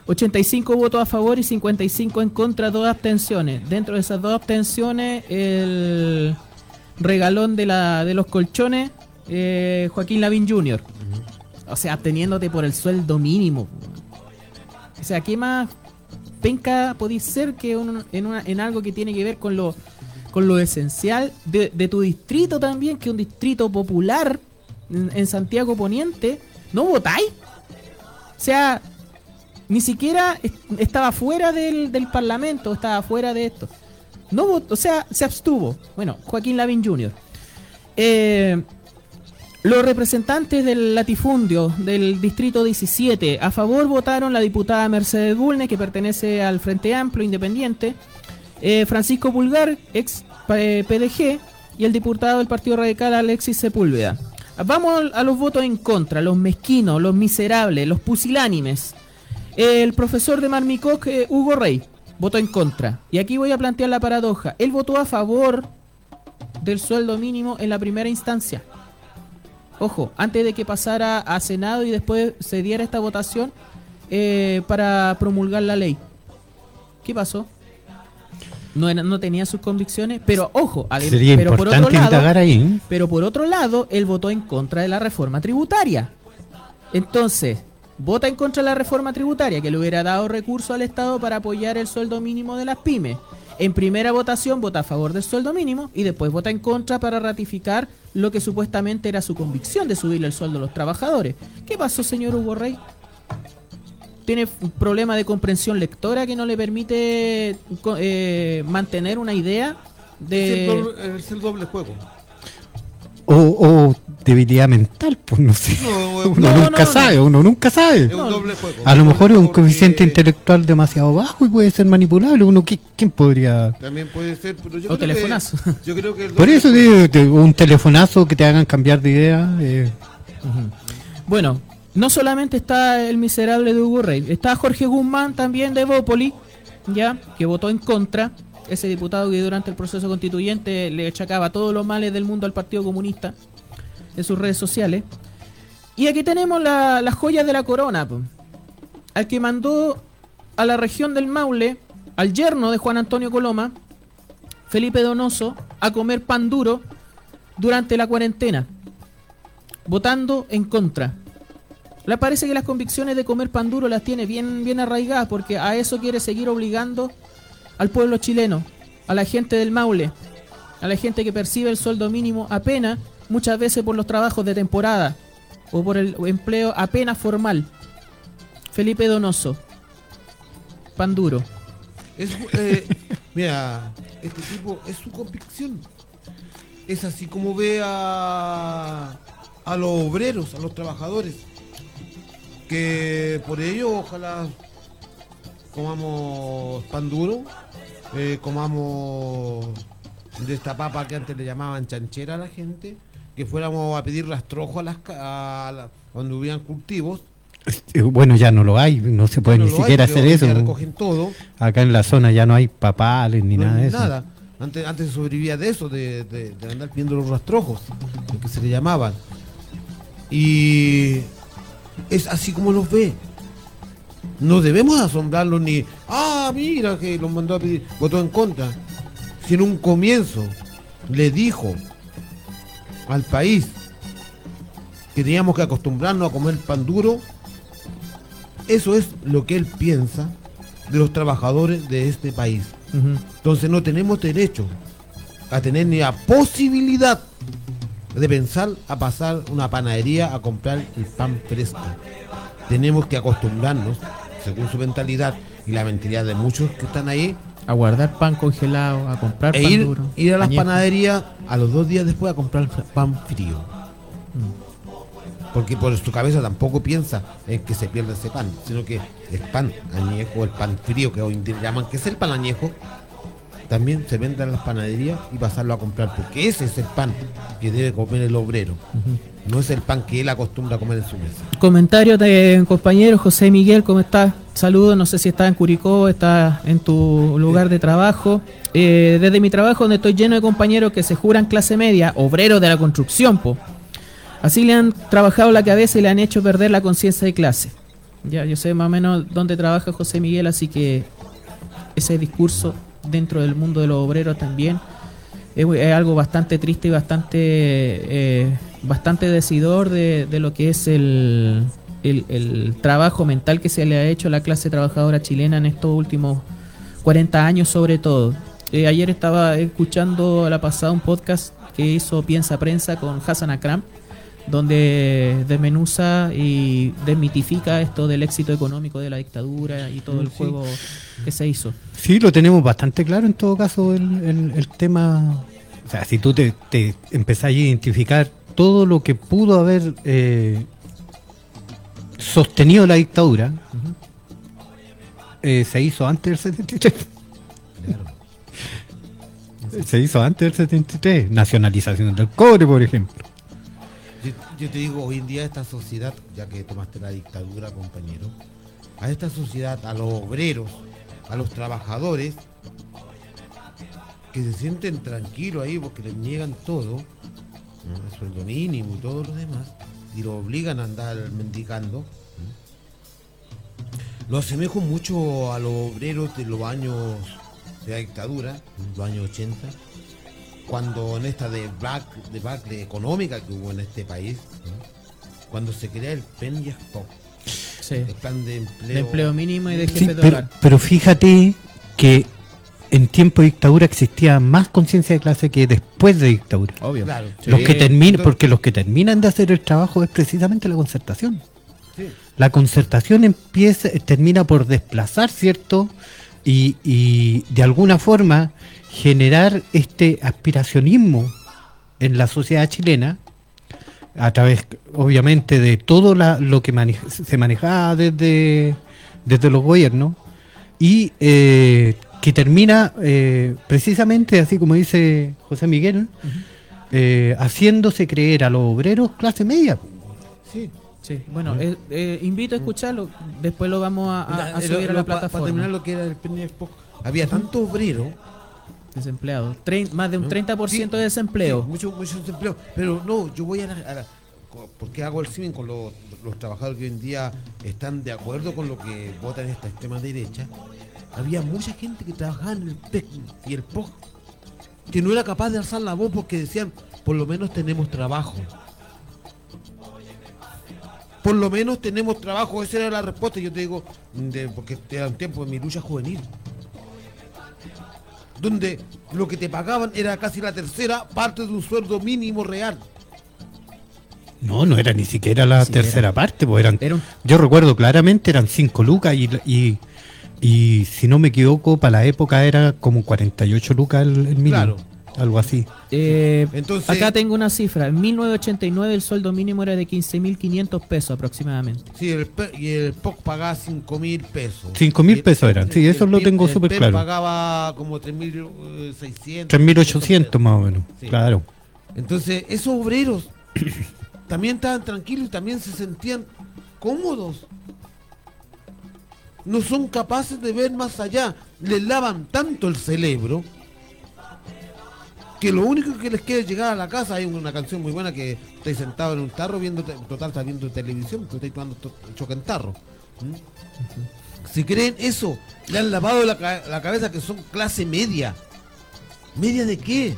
85 votos a favor y 55 en contra, dos abstenciones. Dentro de esas dos abstenciones, el regalón de, la, de los colchones, eh, Joaquín Lavín Jr. O sea, absteniéndote por el sueldo mínimo. O sea, ¿qué más penca podéis ser que en, en algo que tiene que ver con lo, con lo esencial de, de tu distrito también, que un distrito popular en, Santiago Poniente? ¿No votáis? O sea, ni siquiera est- estaba fuera del, del Parlamento, estaba fuera de esto. No votó, o sea, se abstuvo. Bueno, Joaquín Lavín Jr. Eh, los representantes del latifundio del distrito 17 a favor votaron la diputada Mercedes Bulne, que pertenece al Frente Amplio Independiente, eh, Francisco Pulgar, ex eh, PDG, y el diputado del Partido Radical Alexis Sepúlveda. Vamos a los votos en contra, los mezquinos, los miserables, los pusilánimes. El profesor de Marmicoc, eh, Hugo Rey, votó en contra. Y aquí voy a plantear la paradoja. Él votó a favor del sueldo mínimo en la primera instancia. Ojo, antes de que pasara a Senado y después se diera esta votación eh, para promulgar la ley. ¿Qué pasó? No, era- no tenía sus convicciones, pero ojo, adem- Sería pero por otro lado, indagar ahí. ¿eh? pero por otro lado, él votó en contra de la reforma tributaria. Entonces, vota en contra de la reforma tributaria, que le hubiera dado recursos al Estado para apoyar el sueldo mínimo de las pymes. En primera votación vota a favor del sueldo mínimo y después vota en contra para ratificar lo que supuestamente era su convicción de subirle el sueldo a los trabajadores. ¿Qué pasó, señor Hugo Rey? ¿Tiene un problema de comprensión lectora que no le permite eh, mantener una idea Es el de... doble, es el doble juego. O, o debilidad mental, pues no sé. No, uno no, nunca no, sabe, uno nunca sabe. Es un doble juego. A lo mejor es un Porque coeficiente intelectual demasiado bajo y puede ser manipulable. Uno, ¿qui- ¿Quién podría...? También puede ser, pero yo O creo que- telefonazo. yo creo que el Por eso digo, un telefonazo que te hagan cambiar de idea. eh, Bueno, no solamente está el miserable de Hugo Rey, está Jorge Guzmán también de Bópoli, ya, que votó en contra, ese diputado que durante el proceso constituyente le achacaba todos los males del mundo al Partido Comunista en sus redes sociales. Y aquí tenemos la- las joyas de la corona, al que mandó a la región del Maule, al yerno de Juan Antonio Coloma, Felipe Donoso, a comer pan duro durante la cuarentena votando en contra. Le parece que las convicciones de comer pan duro las tiene bien, bien arraigadas porque a eso quiere seguir obligando al pueblo chileno, a la gente del Maule, a la gente que percibe el sueldo mínimo apenas, muchas veces por los trabajos de temporada o por el empleo apenas formal. Felipe Donoso, pan duro. Es, eh, mira, este tipo es su convicción. Es así como ve a, a los obreros, a los trabajadores. Que por ello ojalá comamos pan duro, eh, comamos de esta papa que antes le llamaban chanchera a la gente, que fuéramos a pedir rastrojo a las ca- a la- cuando hubieran cultivos. bueno, ya no lo hay, no se puede No ni hay, siquiera hacer eso. Acá en la zona ya no hay papales ni No, nada de eso. nada. Antes, antes se sobrevivía de eso, de, de- de andar pidiendo los rastrojos, lo que se le llamaban. Y es así como los ve. No debemos asombrarlos ni, ah, mira que los mandó a pedir, votó en contra. Si en un comienzo le dijo al país que teníamos que acostumbrarnos a comer pan duro, eso es lo que él piensa de los trabajadores de este país. Entonces no tenemos derecho a tener ni la posibilidad de pensar a pasar una panadería a comprar el pan fresco. Tenemos que acostumbrarnos, según su mentalidad y la mentalidad de muchos que están ahí, A guardar pan congelado, a comprar e pan ir, duro. ir a las añejo. panaderías a los dos días después a comprar pan frío. Porque por su cabeza tampoco piensa en que se pierda ese pan, sino que el pan añejo, el pan frío que hoy en día llaman, que es el pan añejo, también se venda en las panaderías y pasarlo a comprar, porque ese es el pan que debe comer el obrero. No es el pan que él acostumbra a comer en su mesa. Comentario de compañero José Miguel, ¿cómo estás? Saludos, no sé si estás en Curicó, estás en tu lugar de trabajo. Eh, desde mi trabajo, donde estoy lleno de compañeros que se juran clase media, obreros de la construcción, po. Así le han trabajado la cabeza y le han hecho perder la conciencia de clase. Ya, yo sé más o menos dónde trabaja José Miguel, así que ese discurso dentro del mundo de los obreros también es, algo bastante triste y bastante eh, bastante decidor de, de lo que es el, el, el trabajo mental que se le ha hecho a la clase trabajadora chilena en estos últimos 40 años sobre todo. Eh, ayer estaba escuchando a la pasada un podcast que hizo Piensa Prensa con Hassan Akram, donde desmenuza y desmitifica esto del éxito económico de la dictadura y todo el Sí. juego que se hizo. Sí, lo tenemos bastante claro en todo caso el, el- el tema. O sea, si tú te, te empezás a identificar todo lo que pudo haber eh, sostenido la dictadura, eh, se hizo antes del 73. Se hizo antes del 73. Nacionalización del cobre, por ejemplo. Yo, yo te digo, hoy en día esta sociedad, ya que tomaste la dictadura, compañero, a esta sociedad, a los obreros, a los trabajadores, que se sienten tranquilos ahí porque les niegan todo, ¿no? el sueldo mínimo y todo lo demás, y lo obligan a andar mendigando. Lo asemejo mucho a los obreros de los años de la dictadura, los años 80, cuando en esta de black, de black de económica que hubo en este país, ¿no? cuando se crea el PEN y SPOC, Sí. el plan de empleo, De empleo mínimo y de Sí, jefe de pero, pero fíjate que en tiempo de dictadura existía más conciencia de clase que después de dictadura. Obvio. Claro. Los Sí. que terminan, porque los que terminan de hacer el trabajo es precisamente la concertación. Sí. La concertación empieza, termina por desplazar, ¿cierto? Y, y de alguna forma generar este aspiracionismo en la sociedad chilena, a través, obviamente, de todo la- lo que mane- se manejaba desde, desde los gobiernos, y eh, que termina eh, precisamente, así como dice José Miguel, eh, haciéndose creer a los obreros clase media. Sí. Sí, bueno, eh, eh, invito a escucharlo, después lo vamos a, a- a Mira, subir a lo- la pa- Para terminar plataforma. lo que era el había tanto obrero Desempleado. Trein- más de un ¿no? 30% Sí, de desempleo. sí, mucho, mucho desempleo. Pero no, yo voy a la. a la- porque hago el CIMEN con los, los trabajadores que hoy en día están de acuerdo con lo que votan esta extrema derecha. Había mucha gente que trabajaba en el PEC y el POC que no era capaz de alzar la voz porque decían, por lo menos tenemos trabajo. Por lo menos tenemos trabajo, esa era la respuesta. Yo te digo, de- porque era un tiempo de mi lucha juvenil donde lo que te pagaban era casi la tercera parte de un sueldo mínimo real. No, no era ni siquiera la Sí, tercera era- parte, pues eran, era un- yo recuerdo claramente eran 5 lucas y, y, y si no me equivoco, para la época era como 48 lucas el, el mínimo, Claro. algo así. Eh, Entonces- acá tengo una cifra. En 1989 el sueldo mínimo era de 15.500 pesos aproximadamente. Sí, el Pe- y el POC pagaba 5 mil pesos. 5.000 Y el- pesos eran, sí, eso el lo tengo súper claro. pagaba como 3.600. 3.800 más o menos, Sí. claro. Entonces, esos obreros también estaban tranquilos y también se sentían cómodos. No son capaces de ver más allá. Les lavan tanto el cerebro que lo único que les queda es llegar a la casa. Hay una canción muy buena que estáis sentado en un tarro viendo, te- total, está viendo televisión, pero estáis tomando to- choque en tarro. ¿Mm? Si creen eso, le han lavado la, la cabeza que son clase media. ¿Media de qué?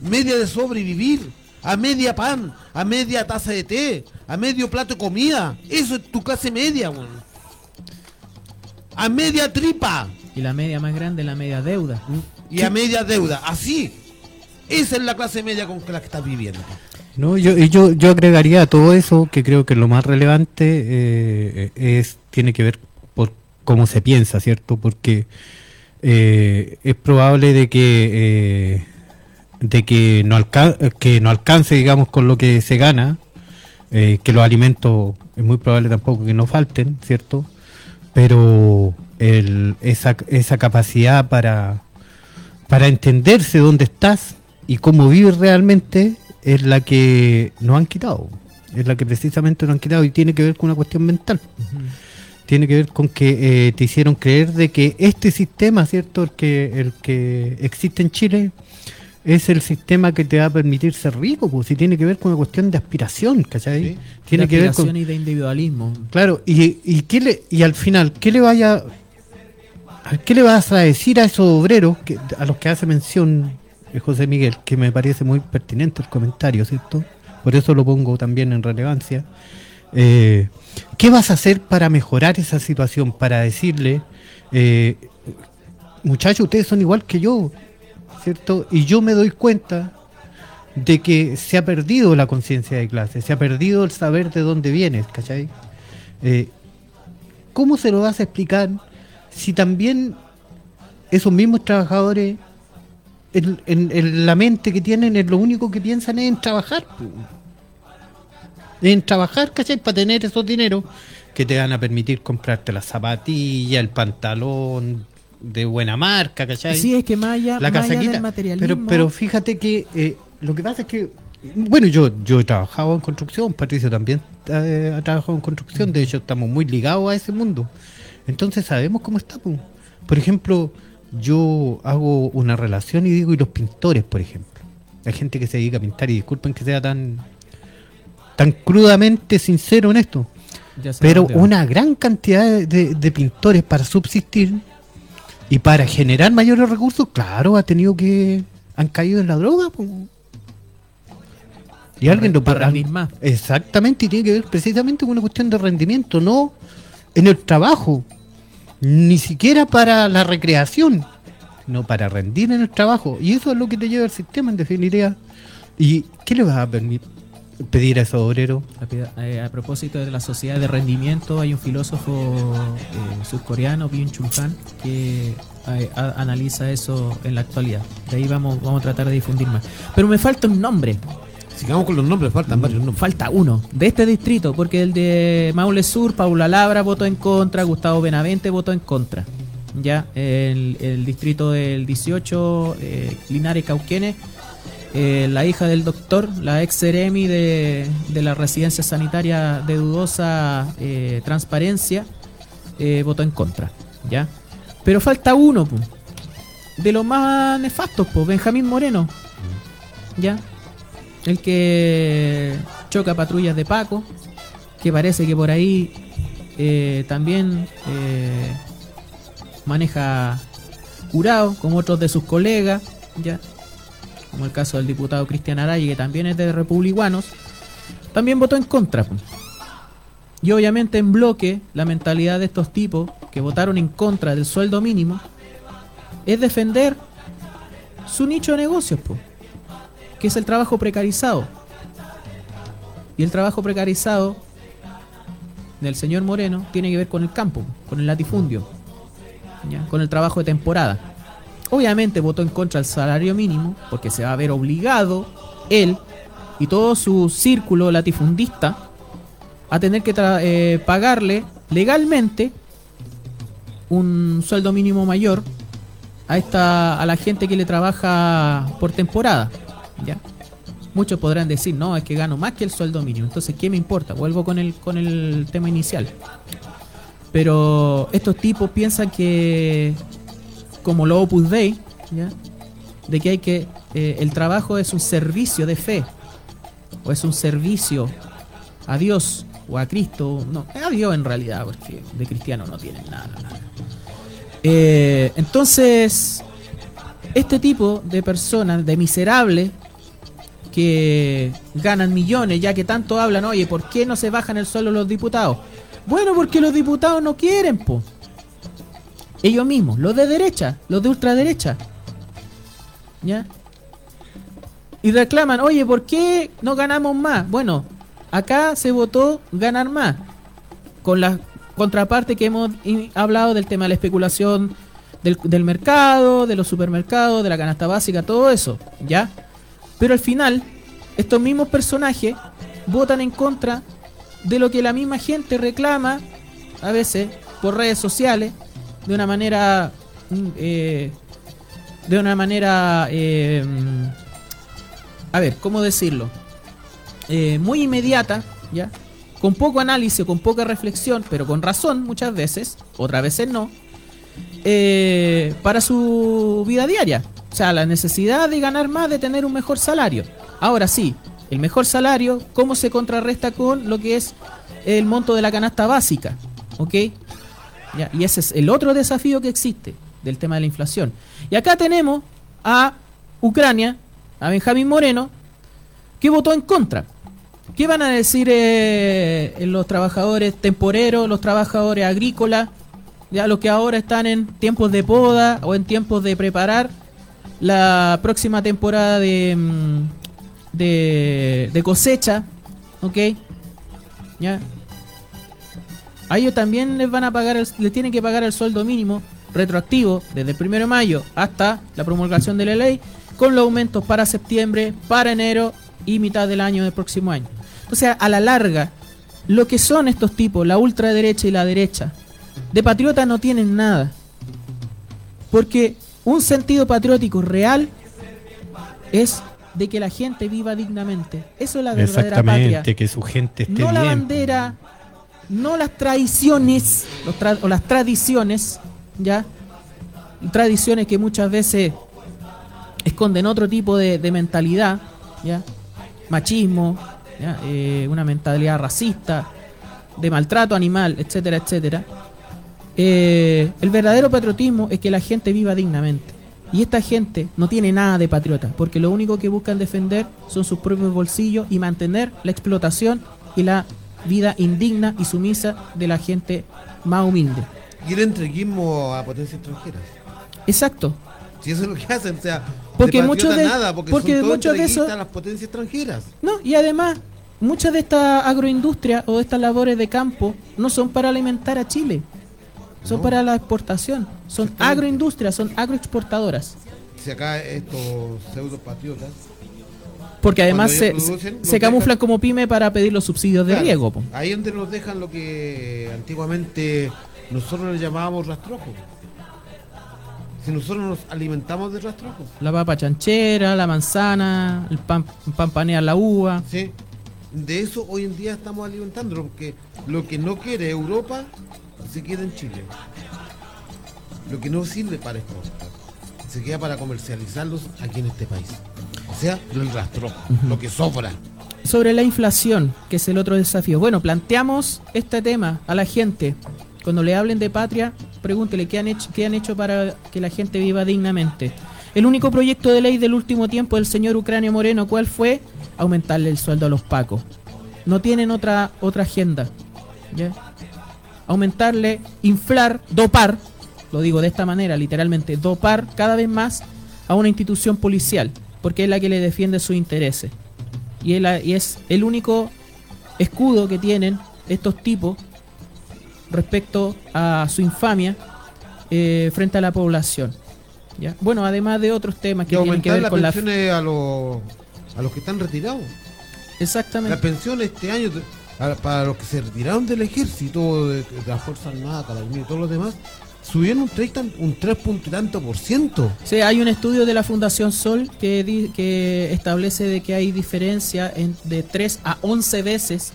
Media de sobrevivir. A media pan, a media taza de té, a medio plato de comida. Eso es tu clase media, weón. A media tripa Y la media más grande es la media deuda. y a media deuda. Así. Esa es la clase media con la que estás viviendo. No, yo, y yo, yo agregaría a todo eso que creo que lo más relevante eh, es tiene que ver por cómo se piensa, ¿cierto? Porque eh, es probable de que eh, de que no que no alcance, digamos, con lo que se gana, eh, que los alimentos es muy probable tampoco que no falten, ¿cierto? Pero el, esa, esa capacidad para para entenderse dónde estás y cómo vives realmente, es la que nos han quitado. Es la que precisamente nos han quitado y tiene que ver con una cuestión mental. Tiene que ver con que eh, te hicieron creer de que este sistema, ¿cierto? El que, el que existe en Chile, es el sistema que te va a permitir ser rico, pues si tiene que ver con una cuestión de aspiración, ¿cachai? Tiene de que ver aspiración con y de individualismo. Claro, y, y, qué le, y al final, ¿qué le vaya qué le vas a decir a esos obreros que, a los que hace mención eh, José Miguel, que me parece muy pertinente el comentario, ¿cierto? Por eso lo pongo también en relevancia. Eh, ¿Qué vas a hacer para mejorar esa situación? Para decirle, eh, muchachos, ustedes son igual que yo, Y yo me doy cuenta de que se ha perdido la conciencia de clase, se ha perdido el saber de dónde vienes, ¿cachai? Eh, ¿Cómo se lo vas a explicar si también esos mismos trabajadores, en, la mente que tienen, es lo único que piensan es en trabajar? En trabajar, ¿cachai? Para tener esos dineros que te van a permitir comprarte la zapatilla, el pantalón de buena marca, ¿cachai? Sí, es que allá, la casaquita. del materialismo. Pero, pero fíjate que eh, lo que pasa es que, bueno, yo, yo he trabajado en construcción, Patricio también eh, ha trabajado en construcción, de hecho estamos muy ligados a ese mundo. Entonces sabemos cómo estamos. Por ejemplo, yo hago una relación y digo, y los pintores, por ejemplo. Hay gente que se dedica a pintar y disculpen que sea tan, tan crudamente sincero en esto. Pero una gran cantidad de, de- de pintores para subsistir y para generar mayores recursos, claro, ha tenido que. han caído en la droga. Y alguien lo para más. Exactamente, y tiene que ver precisamente con una cuestión de rendimiento, no en el trabajo, ni siquiera para la recreación, sino para rendir en el trabajo. Y eso es lo que te lleva el sistema, en definitiva. ¿Y qué le vas a permi- pedir a esos obreros? Rápida, eh, a propósito de la sociedad de rendimiento, hay un filósofo eh, surcoreano, Byung Chul Han, que eh, a- analiza eso en la actualidad. De ahí vamos, vamos a tratar de difundir más. Pero me falta un nombre, Sigamos con los nombres, faltan varios nombres. falta uno, de este distrito, porque el de Maule Sur, Paula Labra votó en contra, Gustavo Benavente votó en contra. Ya, el, el distrito del 18, eh, Linares Cauquenes, eh, la hija del doctor, la ex Ceremi de, de la residencia sanitaria de dudosa eh, transparencia, eh, votó en contra. ¿ya? Pero falta uno, pu, de los más nefastos, pues, Benjamín Moreno. ¿Ya? El que choca patrullas de Paco, que parece que por ahí también maneja curado, como otros de sus colegas, ¿ya? Como el caso del diputado Cristian Araya, que también es de republicanos, también votó en contra. Y obviamente en bloque, la mentalidad de estos tipos que votaron en contra del sueldo mínimo es defender su nicho de negocios, po, que es el trabajo precarizado. Y el trabajo precarizado del señor Moreno tiene que ver con el campo, con el latifundio, con el trabajo de temporada. Obviamente votó en contra del salario mínimo porque se va a ver obligado él y todo su círculo latifundista a tener que eh, pagarle legalmente un sueldo mínimo mayor a esta a la gente que le trabaja por temporada, ¿ya? Muchos podrán decir, "No, es que gano más que el sueldo mínimo." Entonces, ¿qué me importa? Vuelvo con el con el tema inicial. Pero estos tipos piensan que como lo Opus Dei, ¿ya? de que hay que eh, el trabajo es un servicio de fe o es un servicio a Dios o a Cristo, no, a Dios en realidad, porque de cristiano no tienen nada. nada. Eh, entonces, este tipo de personas, de miserables, que ganan millones, ya que tanto hablan, oye, ¿por qué no se bajan el sueldo los diputados? Bueno, porque los diputados no quieren, po. Ellos mismos, los de derecha, los de ultraderecha. ¿Ya? Y reclaman, oye, ¿por qué no ganamos más? Bueno, acá se votó ganar más. Con la contraparte que hemos hablado del tema de la especulación del, del mercado, de los supermercados, de la canasta básica, todo eso. ¿Ya? Pero al final, estos mismos personajes votan en contra de lo que la misma gente reclama, a veces por redes sociales, de una manera mm, eh, de una manera, eh, a ver, ¿cómo decirlo? Eh, muy inmediata, ¿ya? Con poco análisis, con poca reflexión, pero con razón muchas veces, otras veces no, para su vida diaria. O sea, la necesidad de ganar más, de tener un mejor salario. Ahora sí, el mejor salario, ¿cómo se contrarresta con lo que es el monto de la canasta básica? ¿Ok? Ya, y ese es el otro desafío que existe del tema de la inflación. Y acá tenemos a Ucrania, a Benjamín Moreno, que votó en contra. ¿Qué van a decir eh, los trabajadores temporeros, los trabajadores agrícolas, ya los que ahora están en tiempos de poda o en tiempos de preparar la próxima temporada de, mm, de, de cosecha? ¿Ok? ¿Ya? A ellos también les van a pagar, el- les tienen que pagar el sueldo mínimo retroactivo desde el 1 de mayo hasta la promulgación de la ley, con los aumentos para septiembre, para enero y mitad del año del próximo año. O sea, a la larga, lo que son estos tipos, la ultraderecha y la derecha, de patriota no tienen nada. Porque un sentido patriótico real es de que la gente viva dignamente. Eso es la verdadera patria Exactamente, que su gente esté no la bandera, no las tradiciones o las tradiciones, ya tradiciones que muchas veces esconden otro tipo de, mentalidad, ya machismo, eh, una mentalidad racista, de maltrato animal, etcétera, etcétera. Eh, el verdadero patriotismo es que la gente viva dignamente. Y esta gente no tiene nada de patriota, porque lo único que buscan defender son sus propios bolsillos y mantener la explotación y la vida indigna y sumisa de la gente más humilde. Y el entreguismo a potencias extranjeras. Exacto. Si eso es lo que hacen, o sea, Porque muchos de- nada, porque, porque son muchos de esos- las potencias extranjeras. No, y además, muchas de estas agroindustrias o de estas labores de campo no son para alimentar a Chile, son No. para la exportación. Son agroindustrias, son agroexportadoras. Si acá estos pseudo patriotas. Porque además se, producen, camuflan dejan- como pyme para pedir los subsidios de Claro, riego. po. Ahí donde nos dejan lo que antiguamente nosotros le llamábamos rastrojo. Si nosotros nos alimentamos de rastrojo. La papa chanchera, la manzana, el pan, pan la uva. ¿sí? De eso hoy en día estamos alimentándolo, porque lo que no quiere Europa se queda en Chile. Lo que no sirve para exportar se queda para comercializarlos aquí en este país. Lo que sobra. Sobre la inflación, que es el otro desafío. Bueno, planteamos este tema a la gente. Cuando le hablen de patria, pregúntele qué han hecho, qué han hecho para que la gente viva dignamente. El único proyecto de ley del último tiempo del señor Ucranio Moreno, ¿cuál fue? Aumentarle el sueldo a los pacos. No tienen otra, otra agenda. ¿ya? Aumentarle, inflar, dopar, lo digo de esta manera, literalmente, dopar cada vez más a una institución policial, porque es la que le defiende sus intereses. Y, es la- y es el único escudo que tienen estos tipos respecto a su infamia eh, frente a la población. ¿ya? Bueno, además de otros temas Y que tienen que ver las con la... pensiones a, los, a los que están retirados. La Exactamente. pensión este año para los que se retiraron del ejército, de, de la Fuerza Armada, Carabineros y todos los demás, subieron un 3, tan- un 3 punto y tanto por ciento. Sí, hay un estudio de la Fundación Sol que, di- que establece de que hay diferencia en- de 3 a 11 veces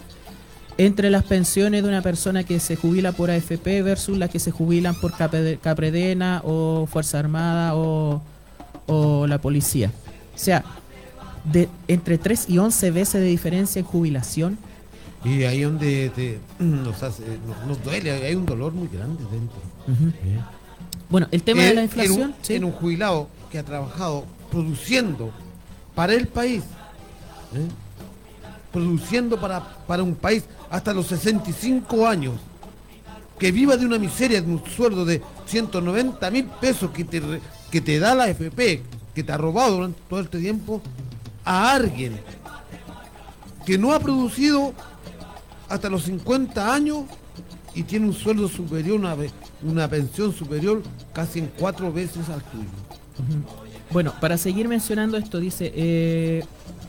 entre las pensiones de una persona que se jubila por AFP versus las que se jubilan por Capre- Capredena o Fuerza Armada o, o la policía. O sea, de entre 3 y 11 veces de diferencia en jubilación. Y ahí donde te- nos, hace- nos, nos duele, hay un dolor muy grande dentro. Bueno, el tema de la en inflación... un- sí. En un jubilado que ha trabajado produciendo para el país, ¿eh? produciendo para, para un país hasta los 65 años, que viva de una miseria, de un sueldo de 190 mil pesos que te, que te da la FP, que te ha robado durante todo este tiempo, a alguien que no ha producido hasta los 50 años y tiene un sueldo superior, una, ve- una pensión superior casi en cuatro veces al tuyo. Bueno, para seguir mencionando esto, dice eh,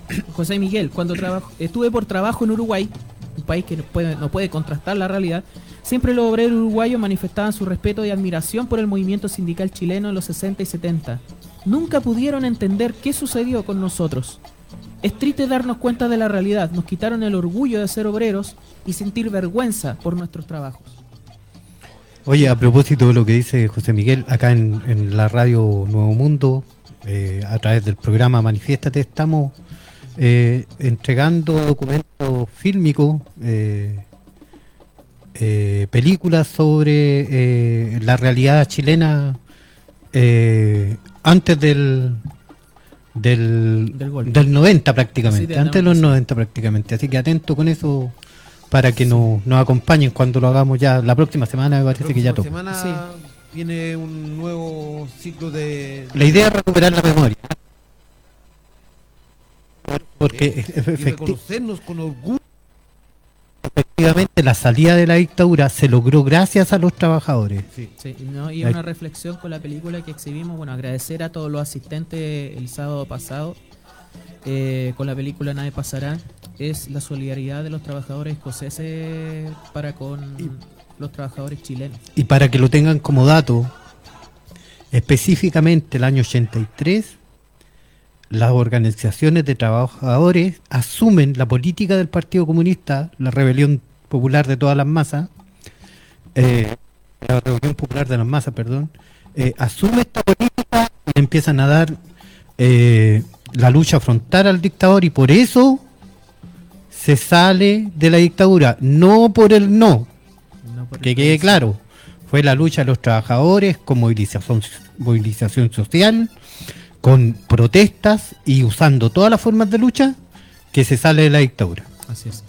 José Miguel, cuando estuve por trabajo en Uruguay, un país que no puede, no puede contrastar la realidad, siempre los obreros uruguayos manifestaban su respeto y admiración por el movimiento sindical chileno en los 60 y 70. nunca pudieron entender qué sucedió con nosotros. Es triste darnos cuenta de la realidad. Nos quitaron el orgullo de ser obreros y sentir vergüenza por nuestros trabajos. Oye, a propósito de lo que dice José Miguel, acá en, en la radio Nuevo Mundo, eh, a través del programa Manifiéstate, estamos eh, entregando documentos fílmicos, eh, películas sobre la realidad chilena antes del, del, Del del 90 Sí, prácticamente, antes de los 90, sí. 90 prácticamente. Así que atento con eso para que nos, nos acompañen cuando lo hagamos ya la próxima semana, me parece que ya Próxima toca. semana viene un nuevo ciclo de. La idea es recuperar la memoria. Porque eh, efecti- reconocernos con orgullo. efectivamente la salida de la dictadura se logró gracias a los trabajadores. Sí. Sí, ¿no? y una reflexión con la película que exhibimos. Bueno, agradecer a todos los asistentes el sábado pasado eh, con la película Nadie Pasará. Es la solidaridad de los trabajadores escoceses para con los trabajadores chilenos. Y para que lo tengan como dato, específicamente el año 83, las organizaciones de trabajadores asumen la política del Partido Comunista, la rebelión popular de todas las masas, eh, la rebelión popular de las masas, perdón, eh, asume esta política y empiezan a dar eh, la lucha frontal al dictador y por eso se sale de la dictadura, no por el no, No por el que quede país. claro, fue la lucha de los trabajadores con movilización, movilización social, con protestas y usando todas las formas de lucha que se sale de la dictadura. Así es.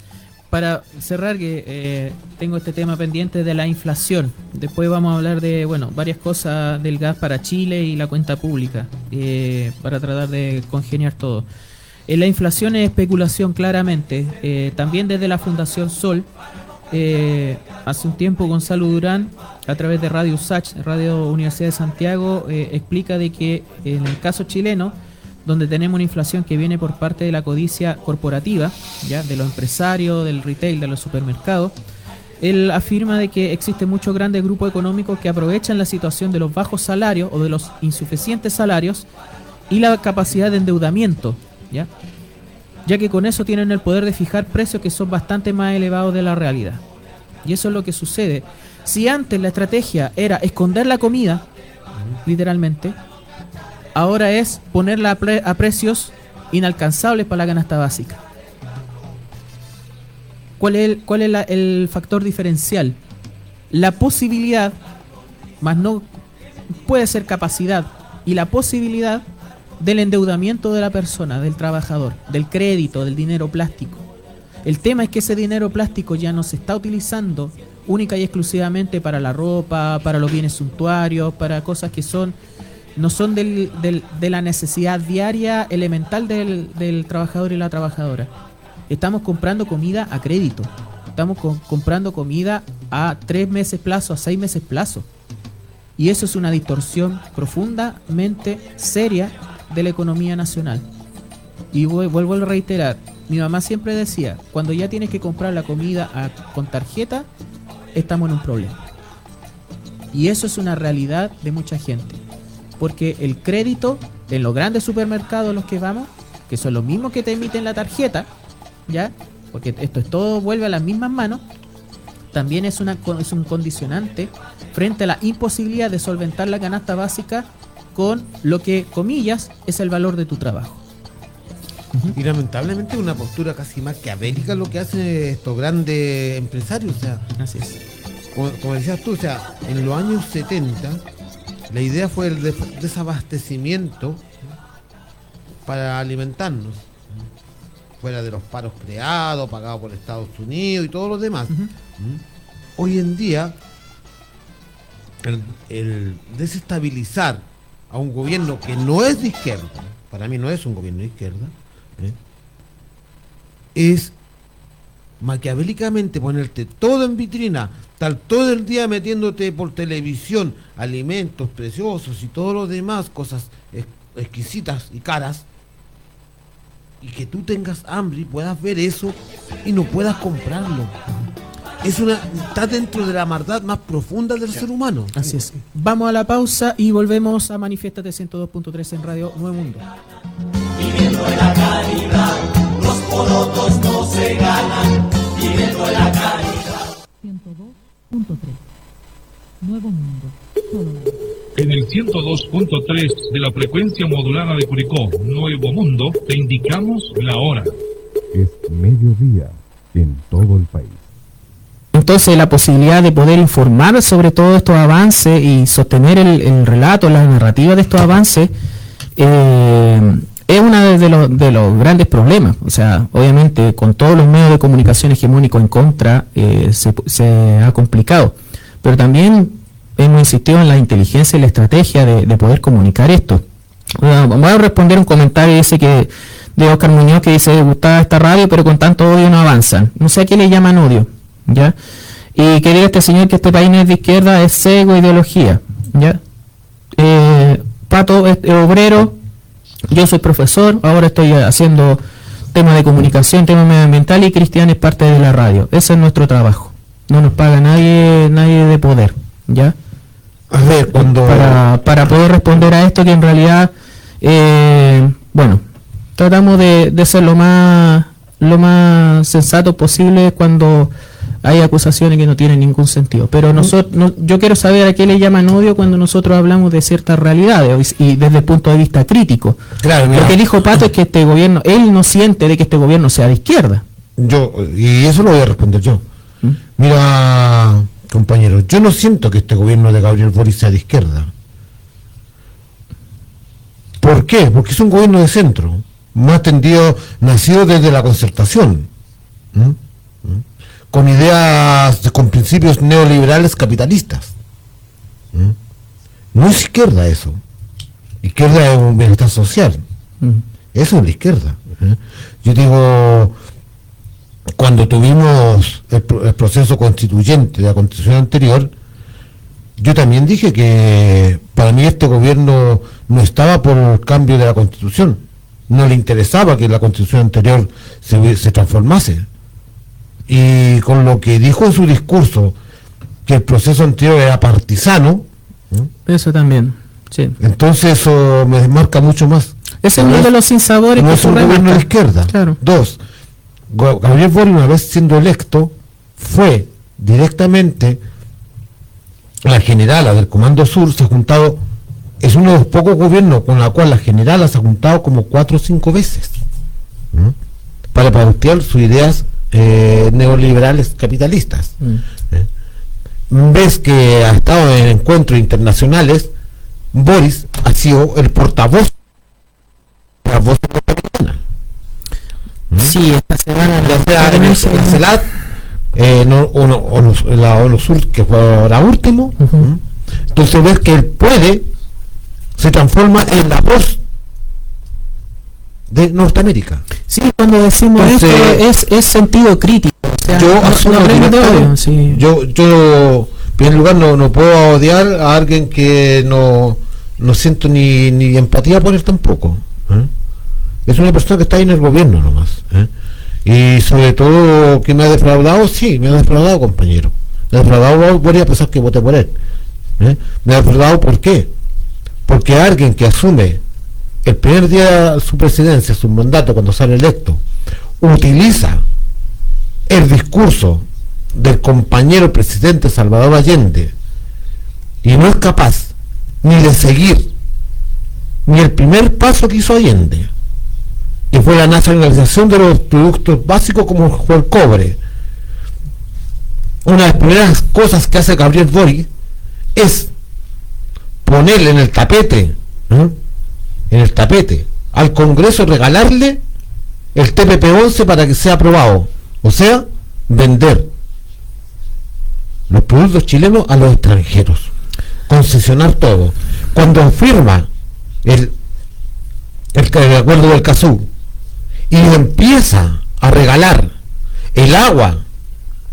Para cerrar, que eh, tengo este tema pendiente de la inflación. Después vamos a hablar de, bueno, varias cosas del gas para Chile y la cuenta pública, eh, para tratar de congeniar todo. Eh, la inflación es especulación claramente. Eh, también desde la Fundación Sol, eh, hace un tiempo Gonzalo Durán, a través de Radio USACH, Radio Universidad de Santiago, eh, explica de que en el caso chileno, donde tenemos una inflación que viene por parte de la codicia corporativa, ya de los empresarios, del retail, de los supermercados, él afirma de que existen muchos grandes grupos económicos que aprovechan la situación de los bajos salarios o de los insuficientes salarios y la capacidad de endeudamiento, ¿ya? ya que con eso tienen el poder de fijar precios que son bastante más elevados de la realidad. Y eso es lo que sucede. Si antes la estrategia era esconder la comida, literalmente, ahora es ponerla a, a precios inalcanzables para la canasta básica. ¿Cuál es, el, cuál es la- el factor diferencial? La posibilidad, más no puede ser capacidad, y la posibilidad del endeudamiento de la persona, del trabajador, del crédito, del dinero plástico. El tema es que ese dinero plástico ya no se está utilizando única y exclusivamente para la ropa, para los bienes suntuarios, para cosas que son no son del- del- de la necesidad diaria elemental del, trabajador y la trabajadora. Estamos comprando comida a crédito. Estamos co- comprando comida a tres meses plazo, a seis meses plazo. Y eso es una distorsión profundamente seria de la economía nacional. Y vu- vuelvo a reiterar, mi mamá siempre decía, cuando ya tienes que comprar la comida con tarjeta, estamos en un problema. Y eso es una realidad de mucha gente. Porque el crédito en los grandes supermercados a los que vamos, que son los mismos que te emiten la tarjeta, ¿ya? Porque esto es todo vuelve a las mismas manos, también es, una, es un condicionante frente a la imposibilidad de solventar la canasta básica con lo que, comillas, es el valor de tu trabajo. Y lamentablemente una postura casi maquiavélica lo que hacen estos grandes empresarios. O sea, Así es. como, como decías tú, o sea, en los años 70 la idea fue el des- desabastecimiento para alimentarnos. Fuera de los paros creados, pagados por Estados Unidos y todos los demás. Hoy en día, el, el desestabilizar a un gobierno que no es de izquierda, para mí no es un gobierno de izquierda, ¿eh? es maquiavélicamente ponerte todo en vitrina, estar todo el día metiéndote por televisión alimentos preciosos y todo lo demás, cosas ex- exquisitas y caras, y que tú tengas hambre y puedas ver eso y no puedas comprarlo. Es una está dentro de la maldad más profunda del ser humano. Así es. Vamos a la pausa y volvemos a Manifiestate 102.3 en Radio Nuevo Mundo. Viviendo en la caridad, los porotos no se ganan. Viviendo en la caridad. 102.3 Nuevo Mundo. En el 102.3 de la frecuencia modulada de Curicó, Nuevo Mundo, te indicamos la hora. Es mediodía en todo el país. Entonces la posibilidad de poder informar sobre todos estos avances y sostener el, el relato, la narrativa de estos avances, eh, es uno de, los, de los grandes problemas. O sea, obviamente con todos los medios de comunicación hegemónicos en contra, eh, se, se ha complicado. Pero también hemos insistido en la inteligencia y la estrategia de, de poder comunicar esto. Bueno, Voy a responder un comentario ese que de Oscar Muñoz que dice, gustaba esta radio, pero con tanto odio no avanzan. No sé a qué le llaman odio, ¿ya? Y que diga este señor que este país no es de izquierda, es cego ideología, ¿ya? Eh, Pato es, obrero, yo soy profesor, ahora estoy haciendo temas de comunicación, temas medioambiental y Cristian es parte de la radio. Ese es nuestro trabajo. No nos paga nadie, nadie de poder, ¿ya? A ver, cuando para, para poder responder a esto que en realidad eh, bueno tratamos de, de ser lo más lo más sensato posible cuando hay acusaciones que no tienen ningún sentido pero nosotros yo quiero saber a qué le llaman odio cuando nosotros hablamos de ciertas realidades y desde el punto de vista crítico Claro, mira. lo que dijo Pato es que este gobierno él no siente de que este gobierno sea de izquierda yo y eso lo voy a responder yo. ¿Mm? Mira, compañero, yo no siento que este gobierno de Gabriel Boric sea de izquierda. ¿Por qué? Porque es un gobierno de centro, más tendido, nacido desde la concertación, ¿m? Con ideas, de- con principios neoliberales capitalistas. ¿m? No es izquierda eso. Izquierda es un bienestar social. Eso es la izquierda. ¿eh? Yo digo, cuando tuvimos el, pro- el proceso constituyente de la constitución anterior, yo también dije que para mí este gobierno no estaba por el cambio de la constitución. No le interesaba que la constitución anterior se, se transformase. Y con lo que dijo en su discurso, que el proceso anterior era partisano, eso también sí entonces eso me desmarca mucho más. es No uno de los sinsabores no que es un ocurre gobierno de izquierda. claro Dos, Gabriel Boric, una vez siendo electo, fue directamente la generala del Comando Sur, se ha juntado, es uno de los pocos gobiernos con la cual la generala se ha juntado como cuatro o cinco veces ¿m? para pautear sus ideas eh, neoliberales capitalistas. Mm. ¿eh? Ves que ha estado en encuentros internacionales, Boris ha sido el portavoz de la voz norteamericana. sí esta semana Ya sea en el, CELAT, eh, no, o, no- o los- en la ONU Sur, que fue ahora último. Ujú. ¿m? Entonces ves que él puede, se transforma en la voz de Norteamérica. Sí, cuando decimos Entonces, esto es, es sentido crítico. O sea, yo no asumo sí. yo yo en primer lugar no, no puedo odiar a alguien que no no siento ni, ni empatía por él tampoco ¿eh? es una persona que está ahí en el gobierno nomás ¿eh? y sobre todo que me ha defraudado sí me ha defraudado compañero me ha defraudado voy a pesar que voté por él ¿eh? me ha defraudado ¿por qué? porque alguien que asume el primer día su presidencia su mandato cuando sale electo utiliza el discurso del compañero presidente Salvador Allende y no es capaz ni de seguir ni el primer paso que hizo Allende que fue la nacionalización de los productos básicos como fue el cobre una de las primeras cosas que hace Gabriel Boric es ponerle en el tapete. En el tapete al Congreso regalarle el TPP-11 para que sea aprobado o sea, vender los productos chilenos a los extranjeros, concesionar todo. Cuando firma el, el, acuerdo del CASU y empieza a regalar el agua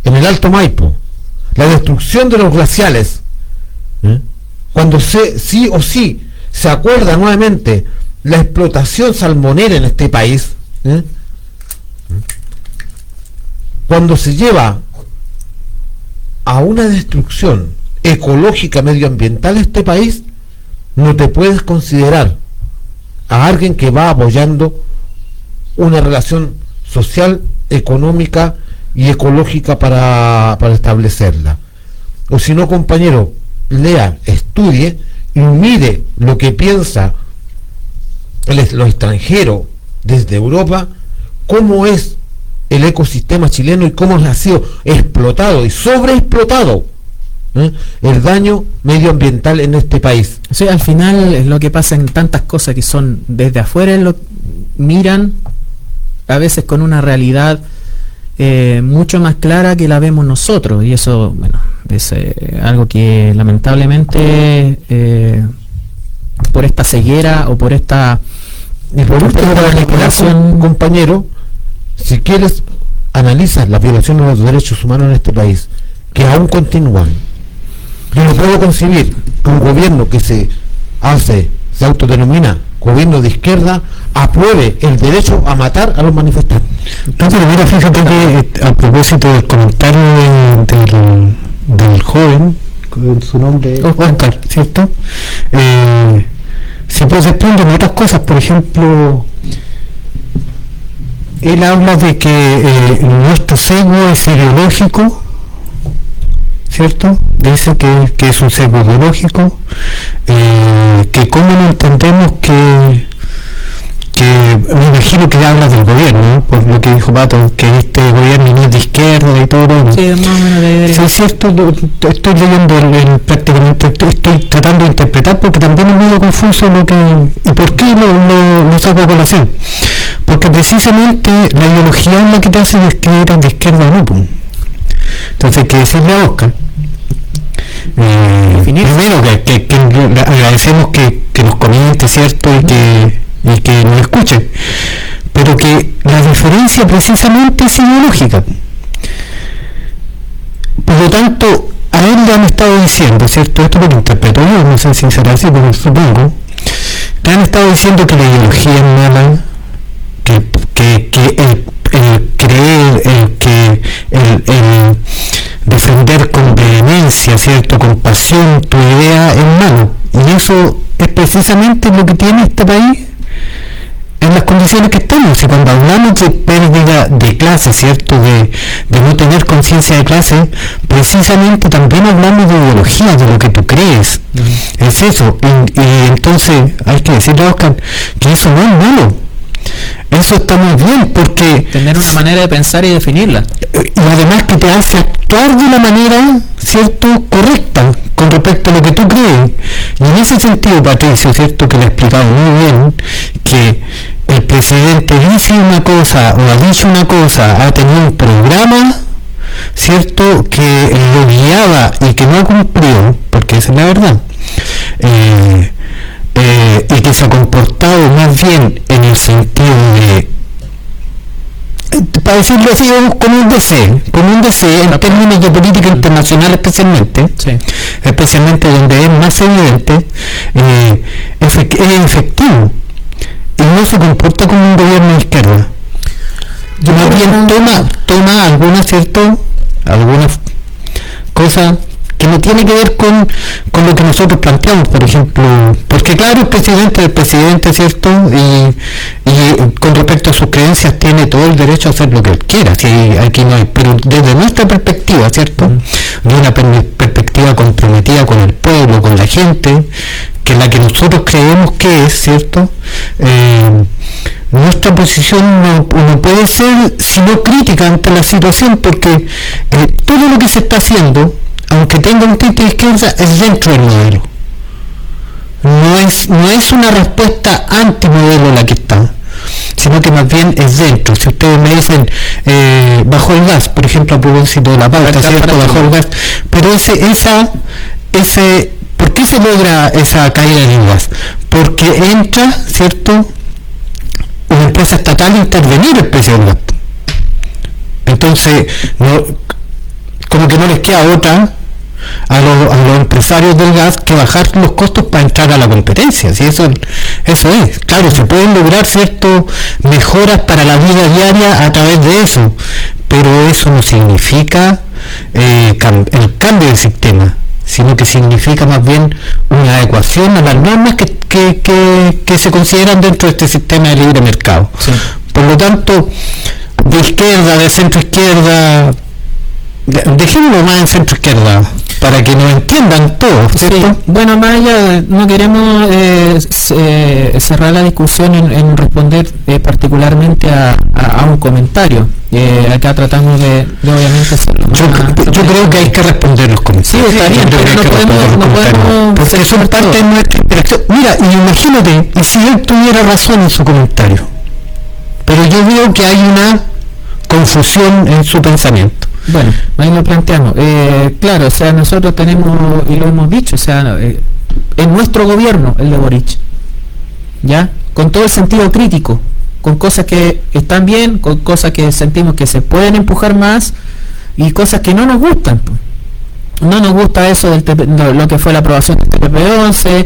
en el Alto Maipo, la destrucción de los glaciales, ¿eh? cuando se, sí o sí se acuerda nuevamente la explotación salmonera en este país, ¿eh? cuando se lleva a una destrucción ecológica medioambiental este país, no te puedes considerar a alguien que va apoyando una relación social, económica y ecológica para, para establecerla. O si no, compañero, lea, estudie y mire lo que piensa el, lo extranjero desde Europa, cómo es el ecosistema chileno y cómo ha sido explotado y sobreexplotado ¿eh? el daño medioambiental en este país. Sí, al final es lo que pasa en tantas cosas que son desde afuera lo miran a veces con una realidad eh, mucho más clara que la vemos nosotros y eso bueno es eh, algo que lamentablemente eh, por esta ceguera o por esta Y por último, con- compañero, si quieres, analiza las violaciones de los derechos humanos en este país, que aún continúan. Yo no puedo concebir que un gobierno que se hace, se autodenomina gobierno de izquierda, apruebe el derecho a matar a los manifestantes. No, pero mira, fíjate que eh, a propósito del comentario de- del, del joven, con su nombre es Oscar, ¿cierto? Eh, se pues desprenden otras cosas, por ejemplo, él habla de que eh, nuestro sesgo es ideológico, ¿cierto? Dice que, que es un sesgo ideológico, eh, que cómo no entendemos que que me imagino que habla del gobierno, ¿no? por lo que dijo Pato, que este gobierno no es de izquierda y todo. ¿no? Sí, más o menos de Sí, es cierto, estoy leyendo el- el- prácticamente, estoy, estoy tratando de interpretar porque también es medio confuso lo que... ¿Y por qué lo, lo, lo saco a colación? Porque precisamente la ideología es la que te hace describir de izquierda o no. pues. Entonces hay que decirle a Oscar. Eh, primero que, que- agradecemos que, que nos comente, ¿cierto? Y que, y que nos escuche. Pero que la diferencia precisamente es ideológica. Por lo tanto, a él le han estado diciendo, ¿cierto? Esto lo interpreto yo, no sé si será así, pero supongo. Le han estado diciendo que la ideología es mala, que, que, que el, el creer, el que el, el defender con vehemencia, ¿cierto? Con pasión tu idea es malo. Y eso es precisamente lo que tiene este país en las condiciones que estamos. Y cuando hablamos de pérdida de clase, ¿cierto? De, de no tener conciencia de clase, precisamente también hablamos de ideología, de lo que tú crees. Es eso. Y, y entonces hay que decirle a Oscar que eso no es malo. Eso está muy bien porque Tener una manera de pensar y definirla. y además que te hace actuar de una manera, ¿cierto?, correcta con respecto a lo que tú crees. Y en ese sentido, Patricio, ¿cierto?, que le ha explicado muy bien que el presidente dice una cosa o ha dicho una cosa, ha tenido un programa, ¿cierto?, que lo guiaba y que no cumplió, porque esa es la verdad. Eh, eh, y que se ha comportado más bien en el sentido de para decirlo así, como un deseo, como un deseo en términos de política internacional especialmente, Sí. especialmente donde es más evidente, eh, es efectivo y no se comporta como un gobierno de izquierda. Más bien toma, toma alguna cierto, algunas cosas que no tiene que ver con, con lo que nosotros planteamos, por ejemplo, porque claro, el presidente es el presidente, ¿cierto? Y, con respecto a sus creencias tiene todo el derecho a hacer lo que él quiera, si aquí no hay, pero desde nuestra perspectiva, ¿cierto? De una per- perspectiva comprometida con el pueblo, con la gente, que la que nosotros creemos que es, ¿cierto? Eh, nuestra posición no, no puede ser sino crítica ante la situación porque eh, todo lo que se está haciendo, aunque tenga un tinte de izquierda, es dentro del modelo. No es, no es una respuesta antimodelo la que está, sino que más bien es dentro. Si ustedes me dicen eh, bajo el gas, por ejemplo, a propósito de la pauta, ¿cierto? Bajo el gas, pero ese, esa, ese, ¿por qué se logra esa caída del gas? Porque entra, ¿cierto? una empresa estatal a intervenir el precio del gas. Entonces, no, como que no les queda otra a los, a los empresarios del gas que bajar los costos para entrar a la competencia. ¿sí? Eso, eso es. Claro, se pueden lograr ciertas mejoras para la vida diaria a través de eso, pero eso no significa eh, cam- el cambio de sistema, sino que significa más bien una adecuación a las normas que, que- que- que se consideran dentro de este sistema de libre mercado. Por lo tanto, de izquierda, de centro izquierda, de- dejémoslo más en centro izquierda, para que nos entiendan todos, ¿cierto? Sí, bueno, más allá, no queremos eh, eh, cerrar la discusión en, en responder eh, particularmente a, a- a un comentario. Eh, acá tratamos de, de obviamente hacerlo. Yo, más- yo creo que hay que responder los comentarios. Sí, está bien, pero no podemos- no podemos Porque son parte de nuestra interacción. Mira, y imagínate, y si él tuviera razón en su comentario, pero yo veo que hay una confusión en su pensamiento. Bueno, ahí lo planteamos. Eh, claro, o sea, nosotros tenemos, y lo hemos dicho, o sea, eh, en nuestro gobierno, el de Boric, ¿ya? Con todo el sentido crítico, con cosas que están bien, con cosas que sentimos que se pueden empujar más y cosas que no nos gustan. No nos gusta eso no, lo que fue la aprobación del TPP-11,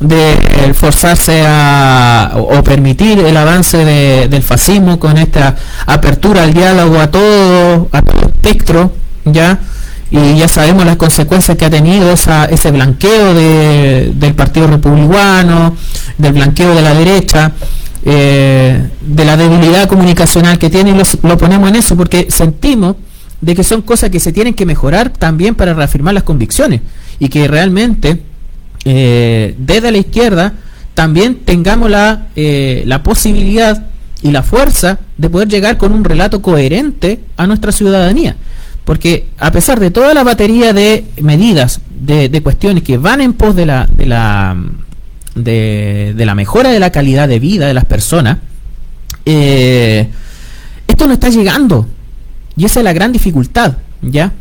de forzarse a o permitir el avance de- del fascismo con esta apertura al diálogo a todo a todo espectro ya y ya sabemos las consecuencias que ha tenido esa, ese blanqueo de- del partido republicano del blanqueo de la derecha eh, de la debilidad comunicacional que tiene y los- lo ponemos en eso porque sentimos de que son cosas que se tienen que mejorar también para reafirmar las convicciones y que realmente eh, desde la izquierda también tengamos la, eh, la posibilidad y la fuerza de poder llegar con un relato coherente a nuestra ciudadanía. Porque a pesar de toda la batería de medidas, de, de cuestiones que van en pos de la, de, la, de, de la mejora de la calidad de vida de las personas, eh, esto no está llegando. Y esa es la gran dificultad, ¿ya?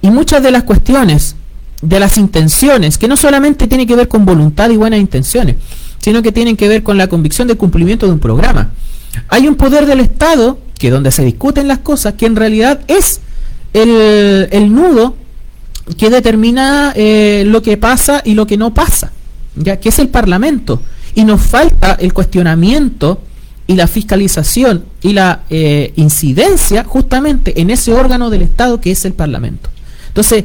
Y muchas de las cuestiones, de las intenciones, que no solamente tiene que ver con voluntad y buenas intenciones, sino que tienen que ver con la convicción del cumplimiento de un programa. Hay un poder del Estado, que donde se discuten las cosas, que en realidad es el, el nudo que determina eh, lo que pasa y lo que no pasa, ya que es el Parlamento. Y nos falta el cuestionamiento y la fiscalización y la eh, incidencia justamente en ese órgano del Estado que es el Parlamento. Entonces,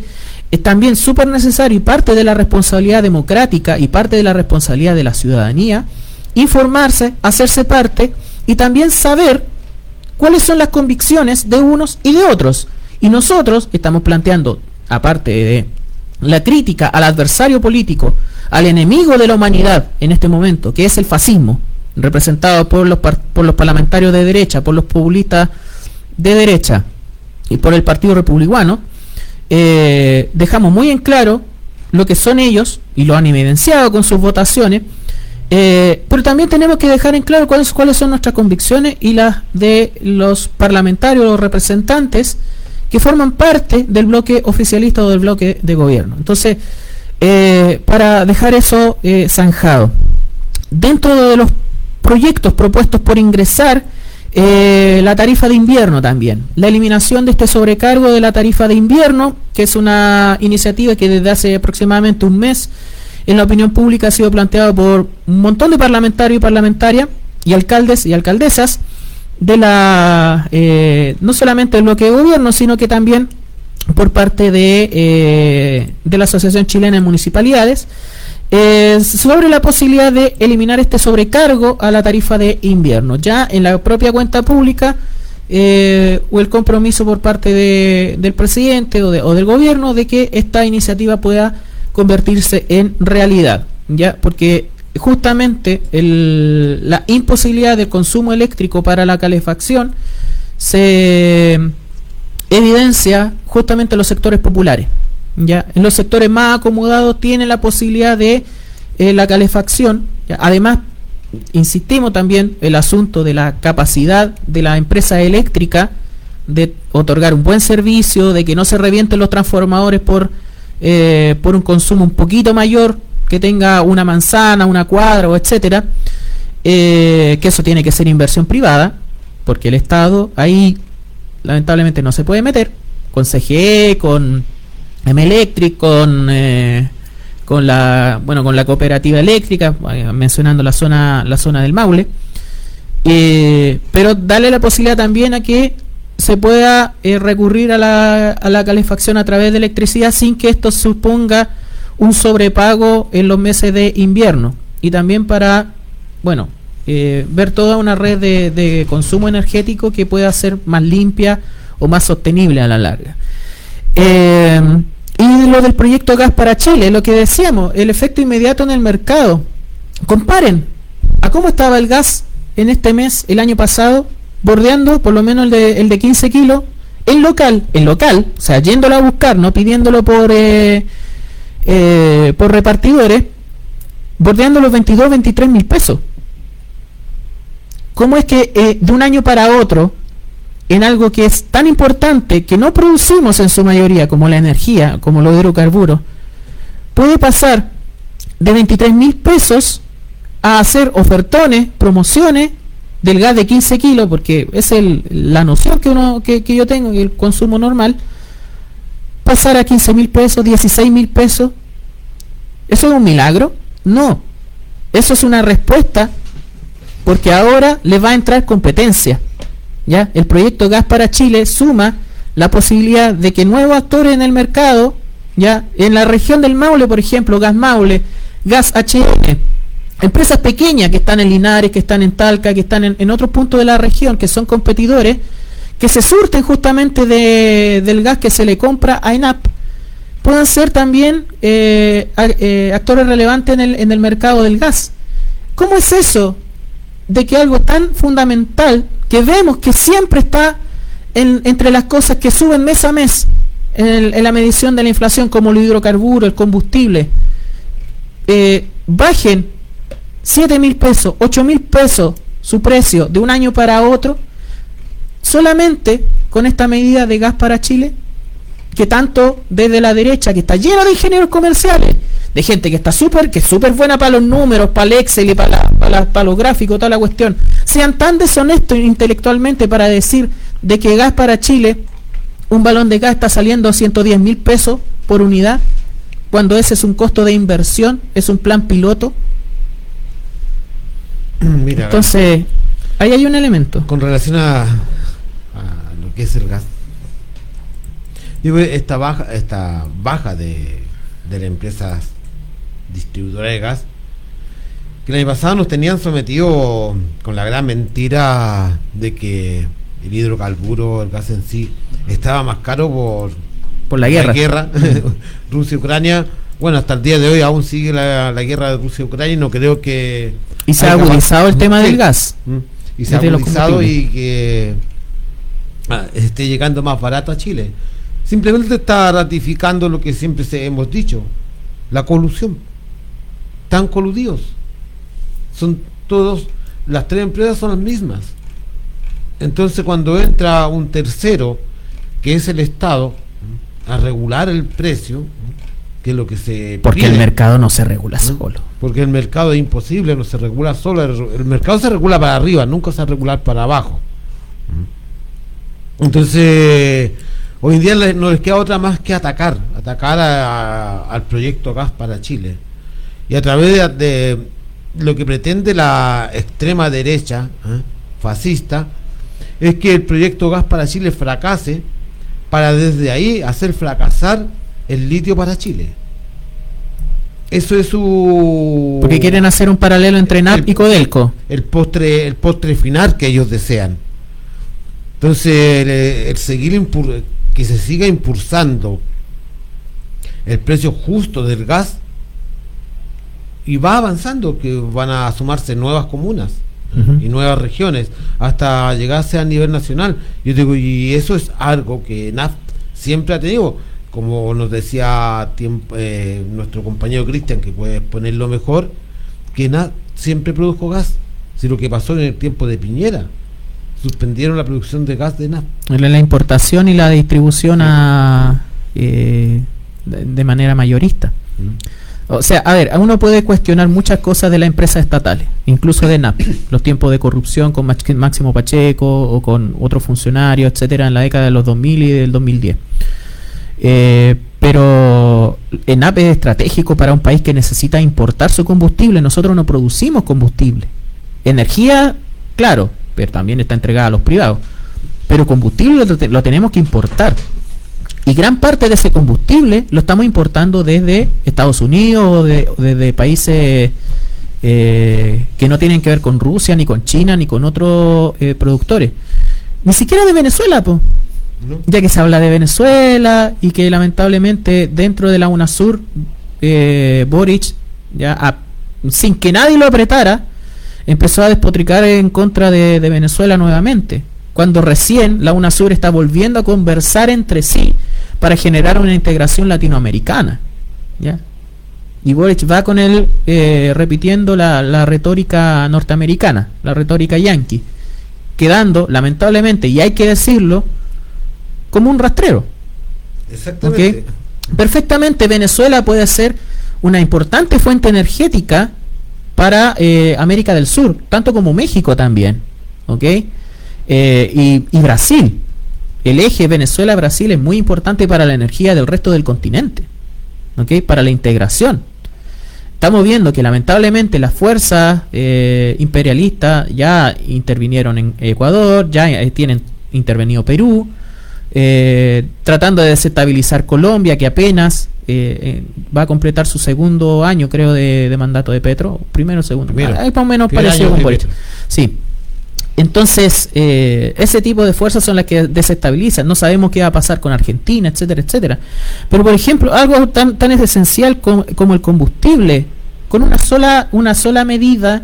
es también súper necesario y parte de la responsabilidad democrática y parte de la responsabilidad de la ciudadanía informarse, hacerse parte y también saber cuáles son las convicciones de unos y de otros. Y nosotros estamos planteando, aparte de la crítica al adversario político, al enemigo de la humanidad en este momento, que es el fascismo, representado por los, por los parlamentarios de derecha, por los populistas de derecha y por el Partido Republicano, eh, dejamos muy en claro lo que son ellos y lo han evidenciado con sus votaciones, eh, pero también tenemos que dejar en claro cuáles, cuáles son nuestras convicciones y las de los parlamentarios, los representantes que forman parte del bloque oficialista o del bloque de gobierno. Entonces, eh, para dejar eso zanjado, dentro de los proyectos propuestos por ingresar, eh, la tarifa de invierno también. La eliminación de este sobrecargo de la tarifa de invierno, que es una iniciativa que desde hace aproximadamente un mes en la opinión pública ha sido planteado por un montón de parlamentarios y parlamentarias y alcaldes y alcaldesas de la eh, no solamente del bloque de gobierno, sino que también por parte de, eh, de la Asociación Chilena de Municipalidades eh, sobre la posibilidad de eliminar este sobrecargo a la tarifa de invierno. Ya en la propia cuenta pública eh, o el compromiso por parte de- del presidente o, de- o del gobierno de que esta iniciativa pueda convertirse en realidad. Ya, porque justamente la imposibilidad del consumo eléctrico para la calefacción se evidencia justamente en los sectores populares. ¿Ya? En los sectores más acomodados tienen la posibilidad de eh, la calefacción. Además, insistimos también el asunto de la capacidad de la empresa eléctrica de otorgar un buen servicio, de que no se revienten los transformadores por, eh, por un consumo un poquito mayor, que tenga una manzana, una cuadra o etcétera, eh, que eso tiene que ser inversión privada, porque el Estado ahí lamentablemente no se puede meter, con CGE, con Electric, con eh, con la bueno con la cooperativa eléctrica, eh, mencionando la zona la zona del Maule, eh, pero darle la posibilidad también a que se pueda recurrir a la, a la calefacción a través de electricidad sin que esto suponga un sobrepago en los meses de invierno y también para, bueno, ver toda una red de, de consumo energético que pueda ser más limpia o más sostenible a la larga. Y lo del proyecto Gas para Chile, lo que decíamos, el efecto inmediato en el mercado. Comparen a cómo estaba el gas en este mes, el año pasado, bordeando por lo menos el de, el de 15 kilos, en local, en local, o sea, yéndolo a buscar, no pidiéndolo por, eh, eh, por repartidores, bordeando los 22, 23 mil pesos. ¿Cómo es que eh, de un año para otro, en algo que es tan importante, que no producimos en su mayoría, como la energía, como los hidrocarburos, puede pasar de 23 mil pesos a hacer ofertones, promociones del gas de 15 kilos, porque es el, la noción que, uno, que, yo tengo el consumo normal, pasar a 15 mil pesos, 16 mil pesos, ¿eso es un milagro? No, eso es una respuesta porque ahora le va a entrar competencia. ¿Ya? El proyecto Gas para Chile suma la posibilidad de que nuevos actores en el mercado, ya en la región del Maule, por ejemplo, Gas Maule, Gas HN, empresas pequeñas que están en Linares, que están en Talca, que están en, otros puntos de la región, que son competidores, que se surten justamente de- del gas que se le compra a ENAP, puedan ser también eh, eh, actores relevantes en el, en el mercado del gas. ¿Cómo es eso? De que algo tan fundamental que vemos que siempre está en- entre las cosas que suben mes a mes en, la medición de la inflación, como el hidrocarburo, el combustible, eh, bajen 7 mil pesos, 8 mil pesos su precio de un año para otro, solamente con esta medida de gas para Chile, que tanto desde la derecha, que está lleno de ingenieros comerciales, de gente que está súper, que es súper buena para los números, para el Excel y para, la- para, para los gráficos, toda la cuestión, sean tan deshonestos intelectualmente para decir de que gas para Chile, un balón de gas está saliendo a 110 mil pesos por unidad, cuando ese es un costo de inversión, es un plan piloto. Mira, Entonces, ahí hay un elemento. con relación a, a lo que es el gas. Digo, esta baja, esta baja de, de las empresas distribuidoras de gas, que el año pasado nos tenían sometido con la gran mentira de que el hidrocarburo, el gas en sí, estaba más caro por, Por la guerra. Rusia-Ucrania. Bueno, hasta el día de hoy aún sigue la, la guerra de Rusia-Ucrania y no creo que... Y se ha agudizado el tema Sí. del gas. Y se ha agudizado y que ah, esté llegando más barato a Chile. Simplemente está ratificando lo que siempre se hemos dicho, la colusión. Están coludidos. Son todos, las tres empresas son las mismas. Entonces cuando entra un tercero, que es el Estado, a regular el precio, que es lo que se Porque el mercado no se regula solo. porque el mercado es imposible, no se regula solo, el, el mercado se regula para arriba, nunca se regula para abajo. Entonces, hoy en día no les queda otra más que atacar, atacar a- a- al proyecto Gas para Chile. Y a través de, de lo que pretende la extrema derecha, ¿eh? fascista, es que el proyecto Gas para Chile fracase para desde ahí hacer fracasar el litio para Chile. Eso es su... Porque quieren hacer un paralelo entre NAP El- y Codelco. el postre el postre final que ellos desean entonces el, el seguir que se siga impulsando el precio justo del gas y va avanzando que van a sumarse nuevas comunas y nuevas regiones hasta llegarse a nivel nacional. Yo digo y eso es algo que NAFT siempre ha tenido. Como nos decía tiempo, eh, nuestro compañero Cristian que puede ponerlo mejor que NAFT siempre produjo gas si lo que pasó en el tiempo de Piñera suspendieron la producción de gas de NAFT La importación y la distribución a, eh, de, manera mayorista. O sea, a ver, uno puede cuestionar muchas cosas de las empresas estatales, incluso de NAP, los tiempos de corrupción con Máximo Pacheco o con otros funcionarios, etcétera, en la década de los 2000 y del 2010. Eh, pero ENAP es estratégico para un país que necesita importar su combustible. Nosotros no producimos combustible. Energía, claro, pero también está entregada a los privados. pero combustible lo, te- lo tenemos que importar. Y gran parte de ese combustible lo estamos importando desde Estados Unidos o de- desde países eh, que no tienen que ver con Rusia, ni con China, ni con otros eh, productores. Ni siquiera de Venezuela, po. ya que se habla de Venezuela y que lamentablemente dentro de la UNASUR, eh, Boric, ya a- sin que nadie lo apretara, empezó a despotricar en contra de, de Venezuela nuevamente, cuando recién la UNASUR está volviendo a conversar entre sí para generar una integración latinoamericana. ¿ya? Y Boric va con él eh, repitiendo la, la retórica norteamericana, la retórica yankee, quedando, lamentablemente, y hay que decirlo, como un rastrero. Exactamente. ¿ok? Perfectamente Venezuela puede ser una importante fuente energética para eh, América del Sur, tanto como México también. ¿ok? Eh, y, Brasil. El eje Venezuela-Brasil es muy importante para la energía del resto del continente. ¿ok? Para la integración. Estamos viendo que lamentablemente las fuerzas eh, imperialistas ya intervinieron en Ecuador, ya eh, tienen intervenido Perú, eh, tratando de desestabilizar Colombia, que apenas eh, eh, va a completar su segundo año, creo, de, de mandato de Petro, primero o segundo. Primero. Ah, es más o menos Primer parecido con Boric. Sí. Entonces, eh, ese tipo de fuerzas son las que desestabilizan. No sabemos qué va a pasar con Argentina, etcétera, etcétera. Pero, por ejemplo, algo tan, tan esencial como, como el combustible, con una sola, una sola medida,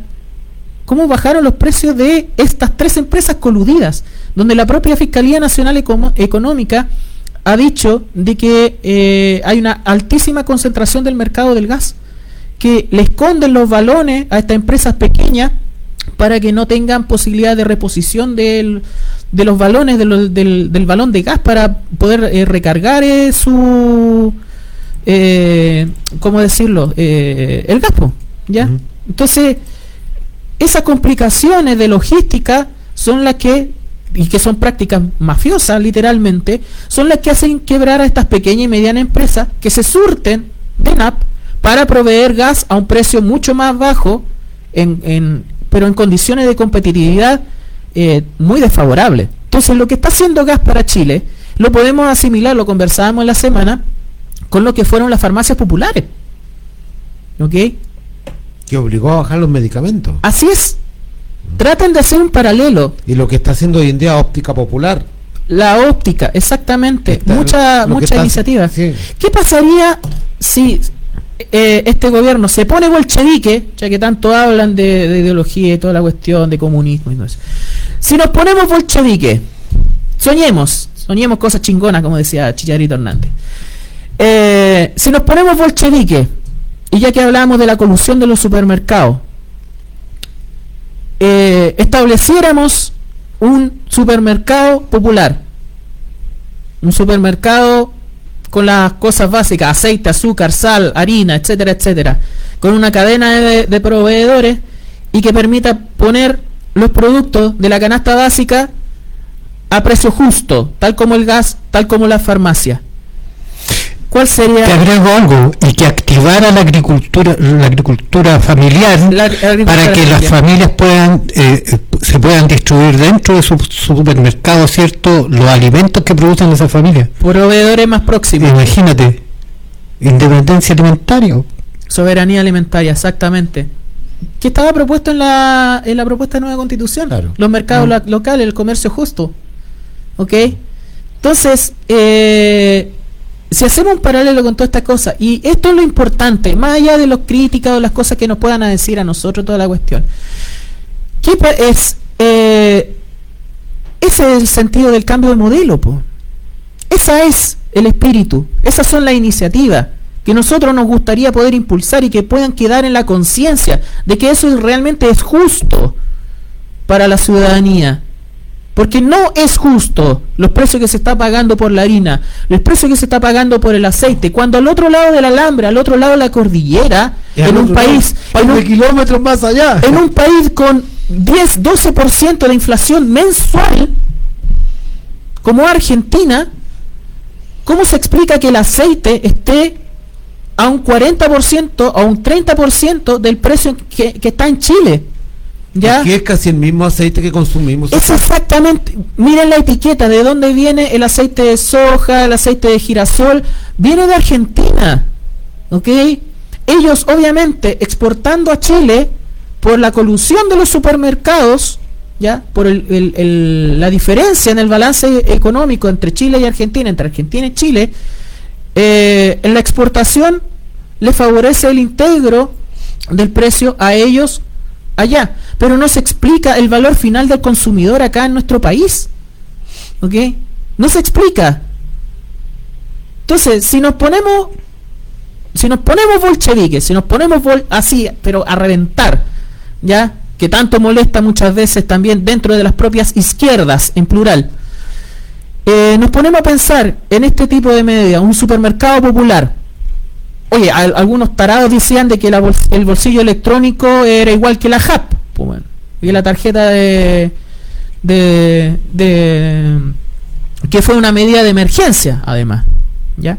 ¿cómo bajaron los precios de estas tres empresas coludidas? Donde la propia Fiscalía Nacional Económica ha dicho de que eh, hay una altísima concentración del mercado del gas, que le esconden los balones a estas empresas pequeñas para que no tengan posibilidad de reposición del- de los balones de lo- del, del balón de gas para poder eh, recargar eh, su eh, ¿cómo decirlo? El gas, po, ¿ya? Entonces, esas complicaciones de logística son las que, y que son prácticas mafiosas literalmente, son las que hacen quebrar a estas pequeñas y medianas empresas que se surten de NAP para proveer gas a un precio mucho más bajo, en, en- pero en condiciones de competitividad eh, muy desfavorables. Entonces, lo que está haciendo gas para Chile, lo podemos asimilar, lo conversábamos en la semana, con lo que fueron las farmacias populares. ¿Ok? Que obligó a bajar los medicamentos. Así es. Traten de hacer un paralelo. Y lo que está haciendo hoy en día Óptica Popular. La óptica, exactamente. Está- mucha mucha iniciativa. sí. ¿Qué pasaría si eh, este gobierno se pone bolchevique, ya que tanto hablan de, de ideología y toda la cuestión de comunismo y todo eso? Si nos ponemos bolchevique, soñemos, soñemos cosas chingonas, como decía Chicharito Hernández. Eh, si nos ponemos bolchevique, y ya que hablábamos de la colusión de los supermercados, eh, estableciéramos un supermercado popular, un supermercado con las cosas básicas, aceite, azúcar, sal, harina, etcétera, etcétera, con una cadena de, de proveedores y que permita poner los productos de la canasta básica a precio justo, tal como el gas, tal como la farmacia. ¿Cuál sería Te agrego algo, y que activara la agricultura, la agricultura familiar la agricultura para que las familias puedan eh, se puedan distribuir dentro de su supermercado, ¿cierto? Los alimentos que producen esas familias. proveedores más próximos? Imagínate, independencia alimentaria. Soberanía alimentaria, exactamente. Que estaba propuesto en la, en la propuesta de nueva constitución. Claro. Los mercados la- locales, el comercio justo. ¿Ok? Entonces, eh, si hacemos un paralelo con toda esta cosa, y esto es lo importante, más allá de los críticas o las cosas que nos puedan decir a nosotros, toda la cuestión. ¿Qué es? eh, ese es el sentido del cambio de modelo, po. Esa es el espíritu, esas son las iniciativas que nosotros nos gustaría poder impulsar y que puedan quedar en la conciencia de que eso realmente es justo para la ciudadanía. Porque no es justo los precios que se está pagando por la harina, los precios que se está pagando por el aceite, cuando al otro lado del alambre, al otro lado de la cordillera, Y en un país, lado, en un- kilómetros más allá. en un país con 10, 12% de inflación mensual, como Argentina, ¿cómo se explica que el aceite esté a un 40% o a un 30% del precio que, que está en Chile? ¿Ya? Es casi el mismo aceite que consumimos. Es exactamente, miren la etiqueta, de dónde viene el aceite de soja, el aceite de girasol, viene de Argentina, ¿ok? Ellos obviamente exportando a Chile por la colusión de los supermercados, ¿ya? Por el- el- el- la diferencia en el balance económico entre Chile y Argentina, entre Argentina y Chile, eh, en la exportación le favorece el integro del precio a ellos allá, pero no se explica el valor final del consumidor acá en nuestro país. ¿Ok? No se explica. Entonces, si nos ponemos si nos ponemos bolcheviques, si nos ponemos bol- así, pero a reventar, ¿ya? Que tanto molesta muchas veces también dentro de las propias izquierdas, en plural. Eh, nos ponemos a pensar en este tipo de medida, un supermercado popular. Oye, al- algunos tarados decían de que el bolsillo electrónico era igual que la JAP, pues bueno, y la tarjeta de, de, que fue una medida de emergencia, además, ¿ya?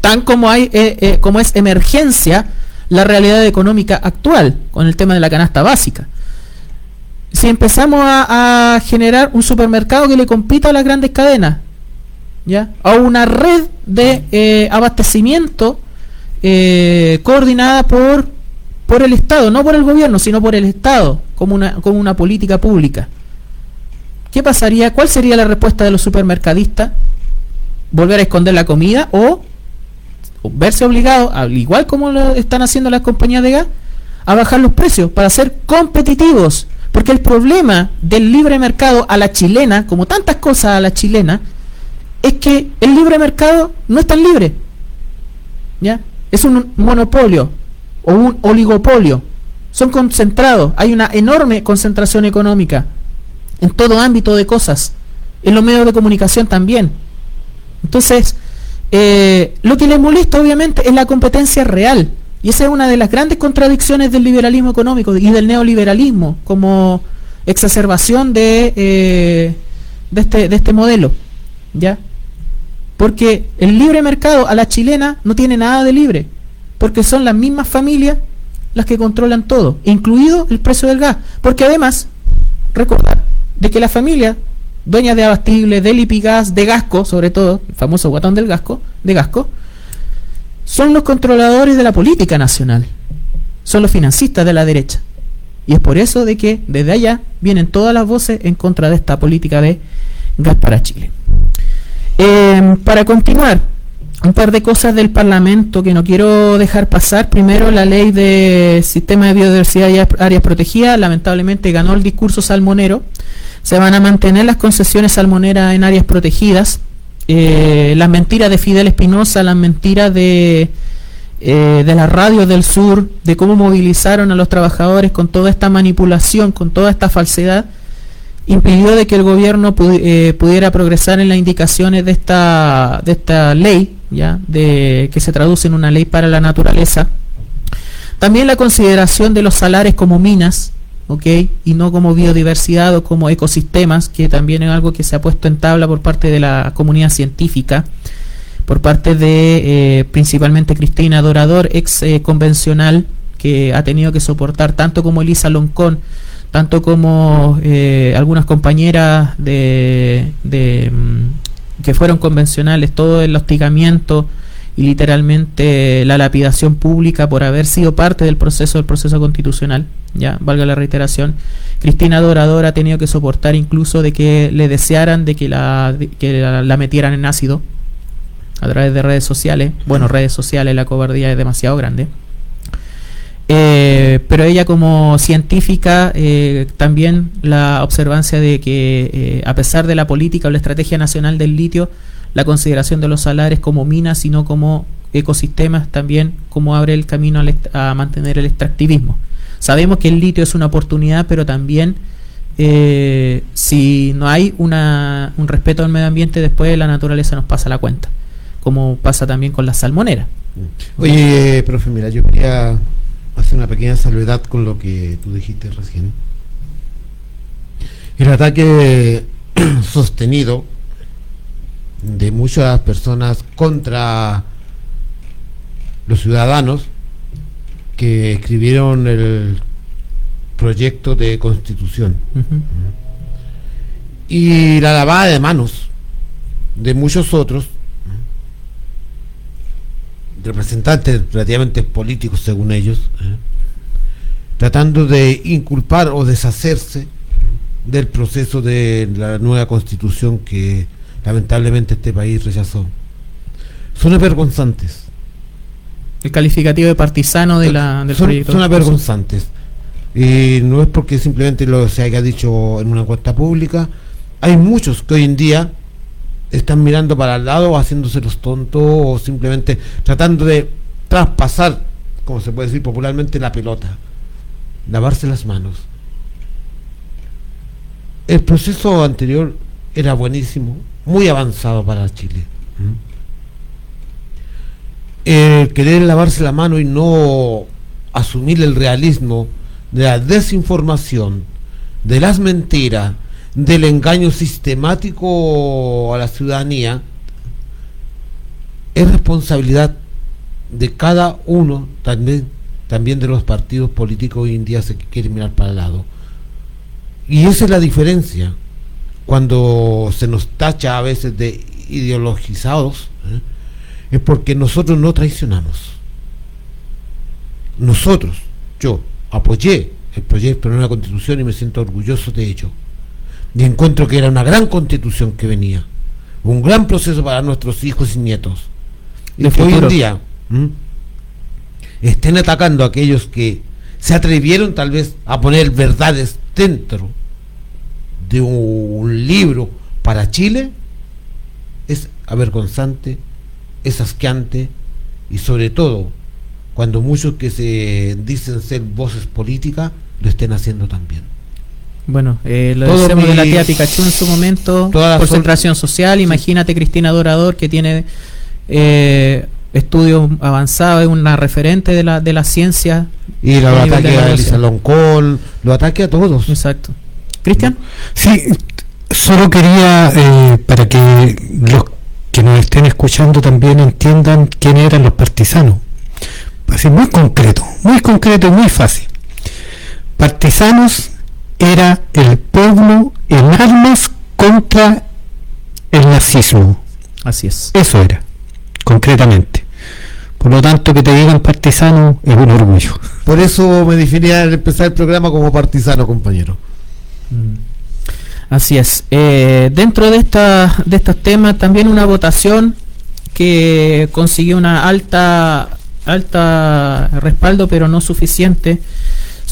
Tan como hay eh, eh, como es emergencia la realidad económica actual con el tema de la canasta básica. Si empezamos a, a generar un supermercado que le compita a las grandes cadenas, ¿ya? A una red de eh, abastecimiento eh, coordinada por por el Estado, no por el gobierno, sino por el Estado, como una, como una política pública. ¿Qué pasaría? ¿Cuál sería la respuesta de los supermercadistas? ¿Volver a esconder la comida o verse obligados, al igual como lo están haciendo las compañías de gas, a bajar los precios para ser competitivos? Porque el problema del libre mercado a la chilena, como tantas cosas a la chilena, es que el libre mercado no es tan libre. ¿Ya? Es un monopolio o un oligopolio. Son concentrados. Hay una enorme concentración económica en todo ámbito de cosas. En los medios de comunicación también. Entonces, eh, lo que les molesta obviamente es la competencia real. Y esa es una de las grandes contradicciones del liberalismo económico y del neoliberalismo como exacerbación de, eh, de, este, de este modelo. ¿Ya? Porque el libre mercado a la chilena no tiene nada de libre. Porque son las mismas familias las que controlan todo, incluido el precio del gas. Porque además, recordar de que la familia dueñas de abastibles, de Lipigas, de Gasco, sobre todo, el famoso guatón del Gasco, de Gasco, son los controladores de la política nacional. Son los financistas de la derecha. Y es por eso de que desde allá vienen todas las voces en contra de esta política de gas para Chile. Eh, para continuar, un par de cosas del Parlamento que no quiero dejar pasar. Primero, la ley de sistema de biodiversidad y áreas protegidas, lamentablemente ganó el discurso salmonero. Se van a mantener las concesiones salmoneras en áreas protegidas. Eh, las mentiras de Fidel Espinosa, las mentiras de, eh, de las radios del sur, de cómo movilizaron a los trabajadores con toda esta manipulación, con toda esta falsedad, impidió de que el gobierno eh, pudiera progresar en las indicaciones de esta, de esta ley, ya, de que se traduce en una ley para la naturaleza. También la consideración de los salares como minas. Y no como biodiversidad o como ecosistemas, que también es algo que se ha puesto en tabla por parte de la comunidad científica, por parte de eh, principalmente Cristina Dorador, ex eh, convencional, que ha tenido que soportar tanto como Elisa Loncón, tanto como eh, algunas compañeras de, de, mm, que fueron convencionales, todo el hostigamiento y literalmente la lapidación pública por haber sido parte del proceso del proceso constitucional, ya valga la reiteración. Cristina Dorador ha tenido que soportar incluso de que le desearan de que la, que la metieran en ácido a través de redes sociales. Bueno, redes sociales, la cobardía es demasiado grande. Eh, pero ella como científica eh, también la observancia de que eh, a pesar de la política o la estrategia nacional del litio, la consideración de los salares como minas, sino como ecosistemas también como abre el camino a mantener el extractivismo. Sabemos que el litio es una oportunidad, pero también eh, si no hay una, un respeto al medio ambiente, después la naturaleza nos pasa la cuenta, como pasa también con las salmoneras. Oye, profe, mira, yo quería hacer una pequeña salvedad con lo que tú dijiste recién. El ataque sostenido de muchas personas contra los ciudadanos que escribieron el proyecto de constitución y la lavada de manos de muchos otros representantes relativamente políticos según ellos, ¿eh? tratando de inculpar o deshacerse del proceso de la nueva constitución que lamentablemente este país rechazó. Son avergonzantes. El calificativo de partisano de la, del son, proyecto. son avergonzantes. Y no es porque simplemente lo se haya dicho en una encuesta pública. Hay muchos que hoy en día están mirando para el lado, haciéndose los tontos o simplemente tratando de traspasar, como se puede decir popularmente, la pelota. Lavarse las manos. El proceso anterior era buenísimo, muy avanzado para Chile. El querer lavarse la mano y no asumir el realismo de la desinformación, de las mentiras, del engaño sistemático a la ciudadanía, es responsabilidad de cada uno, también, también de los partidos políticos hoy en día se quieren mirar para el lado. Y esa es la diferencia cuando se nos tacha a veces de ideologizados, ¿eh? es porque nosotros no traicionamos. Nosotros, yo, apoyé el proyecto de una constitución y me siento orgulloso de ello. Y encuentro que era una gran constitución que venía, un gran proceso para nuestros hijos y nietos. Y que hoy en día ¿m? estén atacando a aquellos que se atrevieron tal vez a poner verdades dentro de un libro para Chile, es avergonzante, es asqueante y sobre todo cuando muchos que se dicen ser voces políticas lo estén haciendo también. Bueno, eh, lo Todo decíamos de la mi- tía Pikachu en su momento, Toda la concentración social, imagínate Cristina Dorador que tiene eh, estudios avanzados, es una referente de la, de la ciencia. Y los ataques a. Elisa Loncón, los ataques a todos. Exacto. Cristian, Sí, solo quería, eh, para que los que nos estén escuchando también entiendan quién eran los partisanos. Así, muy concreto, muy concreto y muy fácil. Partisanos era el pueblo en armas contra el nazismo. así es. Eso era, concretamente. Por lo tanto, que te digan partisano es un orgullo. Por eso me definía al empezar el programa como partisano, compañero. Así es. Eh, dentro de, esta, de estos temas, también una votación que consiguió una alta, alta respaldo, pero no suficiente,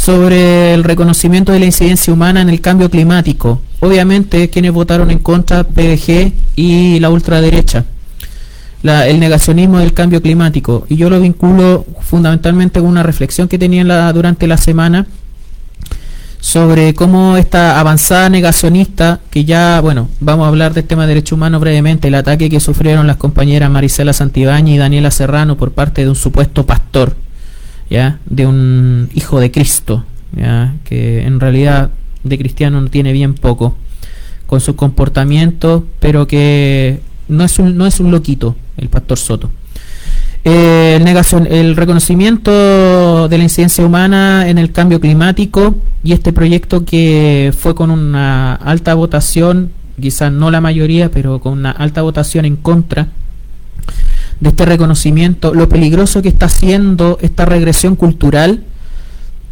sobre el reconocimiento de la incidencia humana en el cambio climático. Obviamente, quienes votaron en contra, PDG y la ultraderecha. El negacionismo del cambio climático. Y yo lo vinculo fundamentalmente con una reflexión que tenía durante la semana sobre cómo esta avanzada negacionista, que ya, bueno, vamos a hablar del tema de derechos humanos brevemente, el ataque que sufrieron las compañeras Marisela Santibáñez y Daniela Serrano por parte de un supuesto pastor, de un hijo de Cristo, que en realidad de cristiano no tiene bien poco con su comportamiento, pero que no es un, no es un loquito, el pastor Soto. Eh, el reconocimiento de la incidencia humana en el cambio climático y este proyecto que fue con una alta votación, quizás no la mayoría, pero con una alta votación en contra de este reconocimiento, lo peligroso que está haciendo esta regresión cultural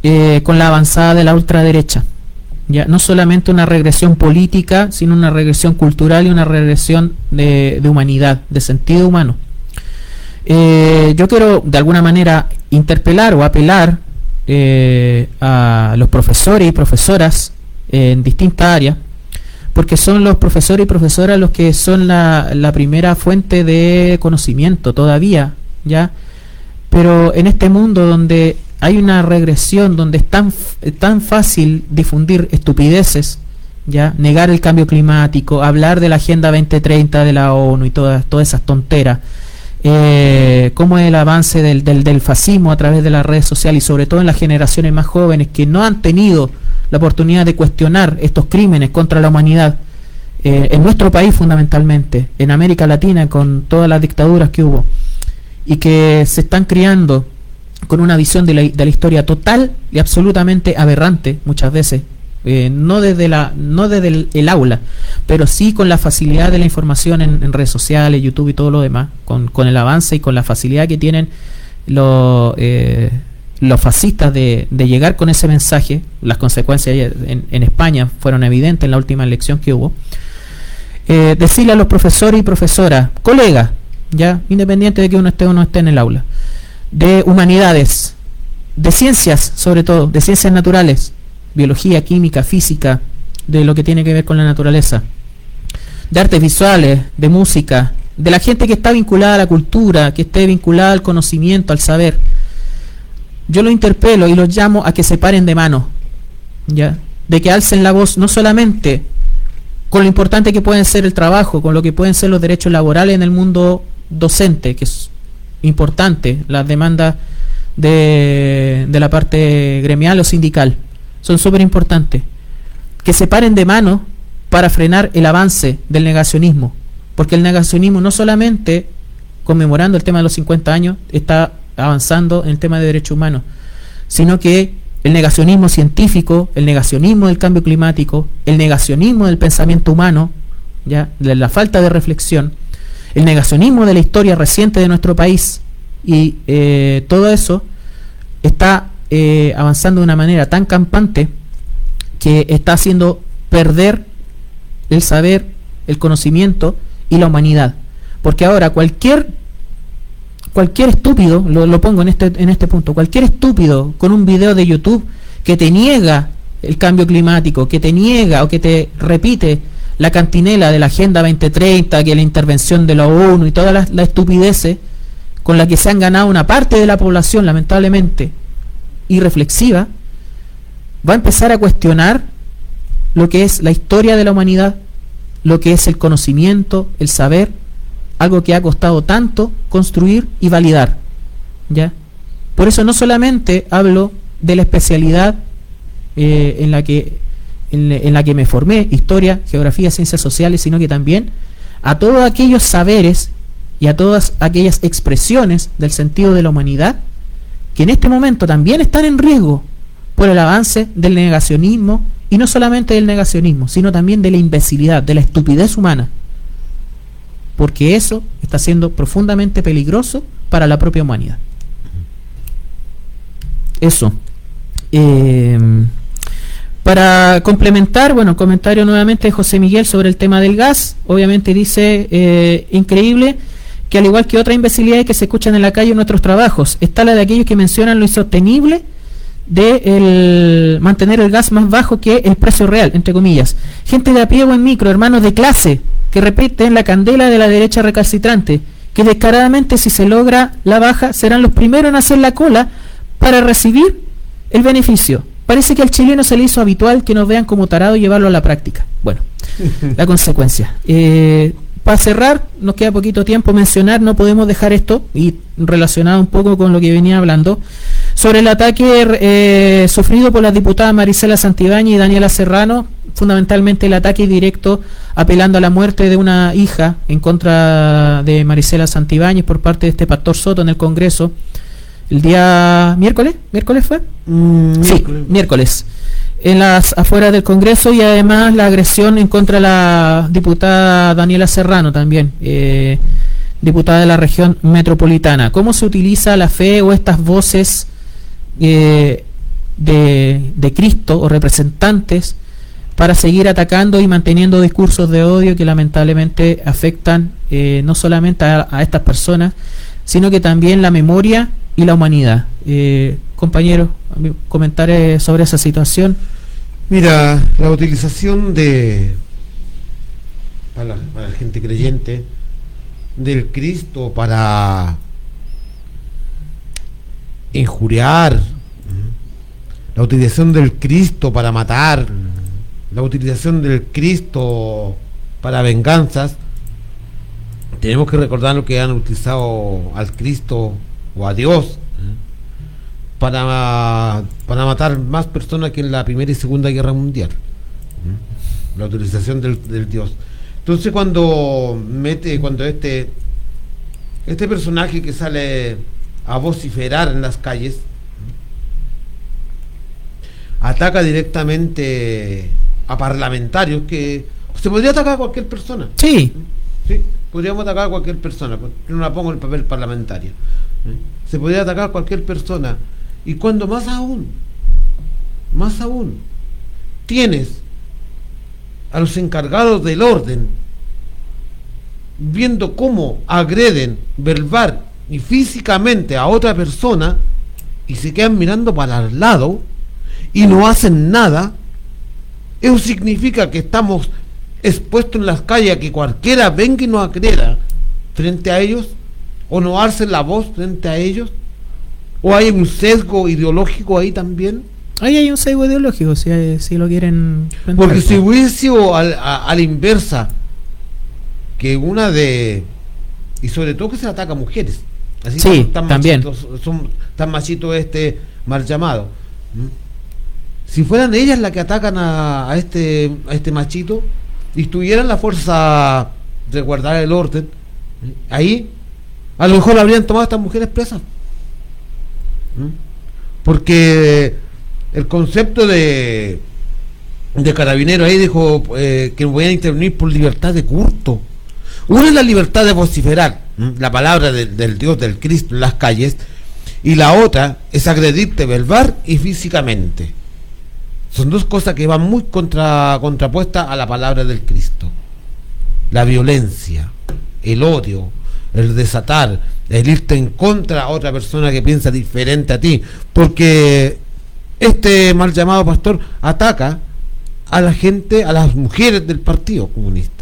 eh, con la avanzada de la ultraderecha. Ya, no solamente una regresión política, sino una regresión cultural y una regresión de, de humanidad, de sentido humano. Eh, yo quiero de alguna manera interpelar o apelar eh, a los profesores y profesoras en distintas áreas, porque son los profesores y profesoras los que son la, primera fuente de conocimiento todavía, ¿ya? Pero en este mundo donde hay una regresión, donde es tan, tan fácil difundir estupideces, ¿ya? Negar el cambio climático, hablar de la Agenda 2030 de la ONU y todas, todas esas tonteras, eh, cómo es el avance del, del, del fascismo a través de las redes sociales y sobre todo en las generaciones más jóvenes que no han tenido la oportunidad de cuestionar estos crímenes contra la humanidad eh, en nuestro país fundamentalmente, en América Latina con todas las dictaduras que hubo y que se están criando con una visión de la, de la historia total y absolutamente aberrante muchas veces. Eh, no desde la no desde el, aula pero sí con la facilidad de la información en, en redes sociales YouTube y todo lo demás con, con el avance y con la facilidad que tienen los eh, los fascistas de, de llegar con ese mensaje las consecuencias en, España fueron evidentes en la última elección que hubo eh, decirle a los profesores y profesoras, colegas, ya, independiente de que uno esté o no esté en el aula, de humanidades, de ciencias sobre todo, de ciencias naturales, biología, química, física, de lo que tiene que ver con la naturaleza, de artes visuales, de música, de la gente que está vinculada a la cultura, que esté vinculada al conocimiento, al saber. Yo lo interpelo y los llamo a que se paren de mano, ¿ya? De que alcen la voz no solamente con lo importante que pueden ser el trabajo, con lo que pueden ser los derechos laborales en el mundo docente, que es importante, las demandas de, de la parte gremial o sindical, son súper importantes. Que se paren de mano para frenar el avance del negacionismo, porque el negacionismo no solamente conmemorando el tema de los 50 años está avanzando en el tema de derechos humanos, sino que el negacionismo científico, el negacionismo del cambio climático, el negacionismo del pensamiento humano, ya la falta de reflexión, el negacionismo de la historia reciente de nuestro país y eh, todo eso está eh, avanzando de una manera tan campante que está haciendo perder el saber, el conocimiento y la humanidad. Porque ahora cualquier cualquier estúpido, lo, pongo en este, en este punto, cualquier estúpido con un video de YouTube que te niega el cambio climático, que te niega o que te repite la cantinela de la Agenda 2030, que la intervención de la ONU y todas las la estupideces con la que se han ganado una parte de la población, lamentablemente, irreflexiva, va a empezar a cuestionar lo que es la historia de la humanidad, lo que es el conocimiento, el saber, algo que ha costado tanto construir y validar. ¿ya? Por eso no solamente hablo de la especialidad eh, en, la que, en, en la que me formé, historia, geografía, ciencias sociales, sino que también a todos aquellos saberes y a todas aquellas expresiones del sentido de la humanidad que en este momento también están en riesgo por el avance del negacionismo y no solamente del negacionismo, sino también de la imbecilidad, de la estupidez humana porque eso está siendo profundamente peligroso para la propia humanidad. Eso. Eh, para complementar, bueno, comentario nuevamente de José Miguel sobre el tema del gas. Obviamente dice, eh, increíble que al igual que otras imbecilidades que se escuchan en la calle en nuestros trabajos, está la de aquellos que mencionan lo insostenible de el mantener el gas más bajo que el precio real, entre comillas. Gente de a pie o en micro, hermanos de clase, que repiten la candela de la derecha recalcitrante, que descaradamente si se logra la baja serán los primeros en hacer la cola para recibir el beneficio. Parece que al chileno se le hizo habitual que nos vean como tarado llevarlo a la práctica. Bueno, la consecuencia. Eh, para cerrar, nos queda poquito tiempo mencionar, no podemos dejar esto, y relacionado un poco con lo que venía hablando, sobre el ataque eh, sufrido por las diputadas Marisela Santibáñez y Daniela Serrano, fundamentalmente el ataque directo apelando a la muerte de una hija en contra de Marisela Santibáñez por parte de este pastor Soto en el Congreso, el día miércoles, miércoles fue? Mm, Sí, miércoles. En las afueras del Congreso y además la agresión en contra de la diputada Daniela Serrano también, eh, diputada de la región metropolitana. ¿Cómo se utiliza la fe o estas voces eh, de, de Cristo o representantes para seguir atacando y manteniendo discursos de odio que lamentablemente afectan eh, no solamente a, a estas personas, sino que también la memoria y la humanidad? Eh, compañeros, comentarios sobre esa situación. Mira, la utilización de, para la gente creyente, del Cristo para injuriar, la utilización del Cristo para matar, la utilización del Cristo para venganzas, tenemos que recordar lo que han utilizado al Cristo o a Dios para, para matar más personas que en la Primera y Segunda Guerra Mundial. La utilización del, del Dios. Entonces cuando mete, cuando este este personaje que sale a vociferar en las calles, ataca directamente a parlamentarios que se podría atacar a cualquier persona. Sí, Sí, podríamos atacar a cualquier persona, yo no la pongo en el papel parlamentario. Se podría atacar a cualquier persona. Y cuando más aún, más aún, tienes a los encargados del orden viendo cómo agreden verbal y físicamente a otra persona y se quedan mirando para el lado y no hacen nada, eso significa que estamos expuestos en las calles a que cualquiera venga y nos agreda frente a ellos o no alce la voz frente a ellos o hay un sesgo ideológico ahí también ahí hay un sesgo ideológico, si, si lo quieren plantear. porque si hubiese sido al- a, a la inversa que una de y sobre todo que se ataca a mujeres así Sí, tan también. machitos, son tan machitos este mal llamado si fueran ellas las que atacan a, a este a este machito y tuvieran la fuerza de guardar el orden ¿eh? ahí a lo mejor habrían tomado a estas mujeres presas ¿m? porque el concepto de de carabinero ahí dijo eh, que voy a intervenir por libertad de culto una es la libertad de vociferar la palabra del- del Dios del Cristo en las calles y la otra es agredirte verbal y físicamente son dos cosas que van muy contra, contrapuestas a la palabra del Cristo. La violencia, el odio, el desatar, el irte en contra a otra persona que piensa diferente a ti. Porque este mal llamado pastor ataca a la gente, a las mujeres del Partido Comunista.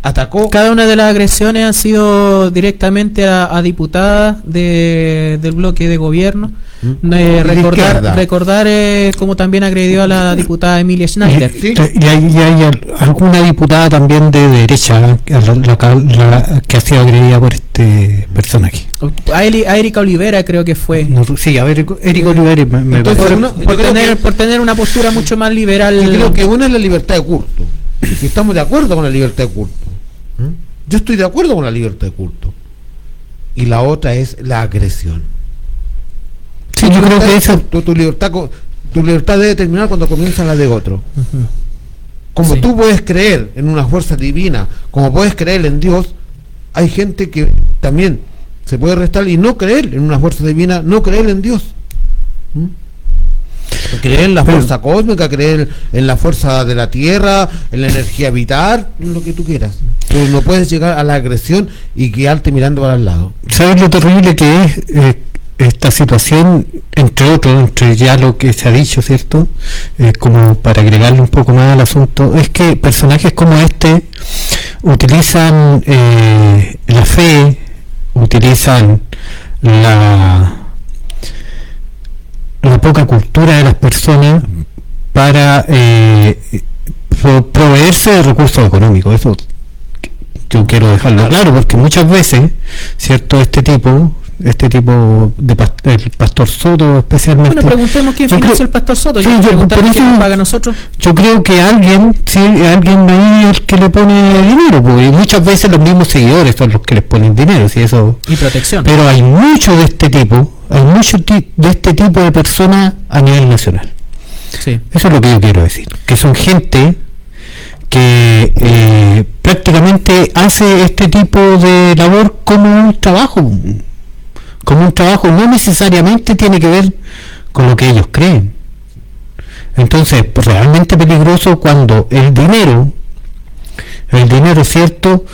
Atacó Cada una de las agresiones han sido directamente a, a diputadas de, del bloque de gobierno. ¿Mm? Eh, recordar recordar eh, como también agredió a la diputada Emilia Schneider. Sí. Y hay, y hay al- alguna diputada también de derecha que, la- la- la- que ha sido agredida por este personaje. A, Eli- a Erika Olivera creo que fue. No, sí, a ver, Eric Olivares me, me Entonces, parece- uno- por, yo creo tener, que- por tener una postura mucho más liberal. Yo creo que una es la libertad de culto. Y estamos de acuerdo con la libertad de culto. Yo estoy de acuerdo con la libertad de culto. Y la otra es la agresión. Sí, yo creo que tu, tu libertad tu libertad debe terminar cuando comienza la de otro. Como Sí. tú puedes creer en una fuerza divina, como puedes creer en Dios, hay gente que también se puede restar y no creer en una fuerza divina, no creer en Dios. ¿Mm? Creer en la fuerza cósmica, creer en la fuerza de la tierra, en la energía vital, lo que tú quieras. Pero no puedes llegar a la agresión y quedarte mirando para el lado. ¿Sabes lo terrible que es eh, esta situación, entre otros, entre ya lo que se ha dicho, ¿cierto? Eh, como para agregarle un poco más al asunto, es que personajes como este utilizan eh, la fe, utilizan la, la poca cultura de las personas para eh, pro- proveerse de recursos económicos. Eso yo quiero dejarlo claro porque muchas veces cierto este tipo este tipo de el pastor Soto especialmente Bueno, preguntemos quién financió el pastor Soto. Sí, Yo por eso- paga nosotros. yo creo que alguien sí alguien ahí es el que le pone dinero porque muchas veces los mismos seguidores son los que les ponen dinero si eso Y protección. pero hay mucho de este tipo hay mucho de este tipo de personas a nivel nacional Sí. eso es lo que yo quiero decir. Que son gente que eh, prácticamente hace este tipo de labor como un trabajo. Como un trabajo no necesariamente tiene que ver con lo que ellos creen. Entonces, pues, realmente peligroso cuando el dinero, el dinero cierto,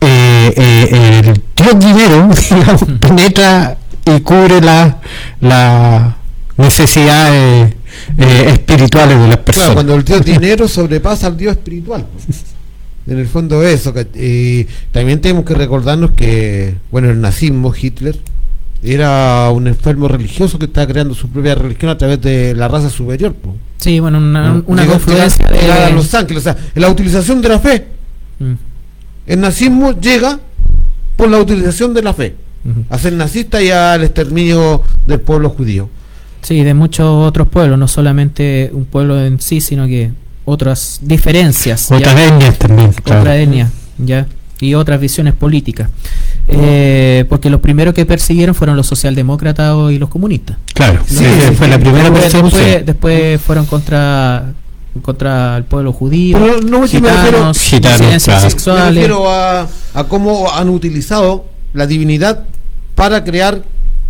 eh, eh, el Dios dinero, digamos, penetra y cubre las la necesidades eh, espirituales de las personas. Claro, cuando el Dios dinero sobrepasa al Dios espiritual. En el fondo eso. también tenemos que recordarnos que, bueno, el nazismo, Hitler, era un enfermo religioso que estaba creando su propia religión a través de la raza superior. po. Sí, bueno, una, ¿No? una confluencia a de. Los Ángeles, o sea, la utilización de la fe. Mm, El nazismo llega por la utilización de la fe, ujú. a ser nazista y al exterminio del pueblo judío. Sí, de muchos otros pueblos, no solamente un pueblo en sí, sino que otras diferencias. Otras etnias también, claro. otra etnia, ya, y otras visiones políticas. Eh, porque los primeros que persiguieron fueron los socialdemócratas y los comunistas. Claro, sí, fue la primera después, persecución. después, después fueron contra contra el pueblo judío, Pero no, yo me refiero- gitanos, Gitanos, claro. Me sexuales. refiero a, a cómo han utilizado la divinidad para crear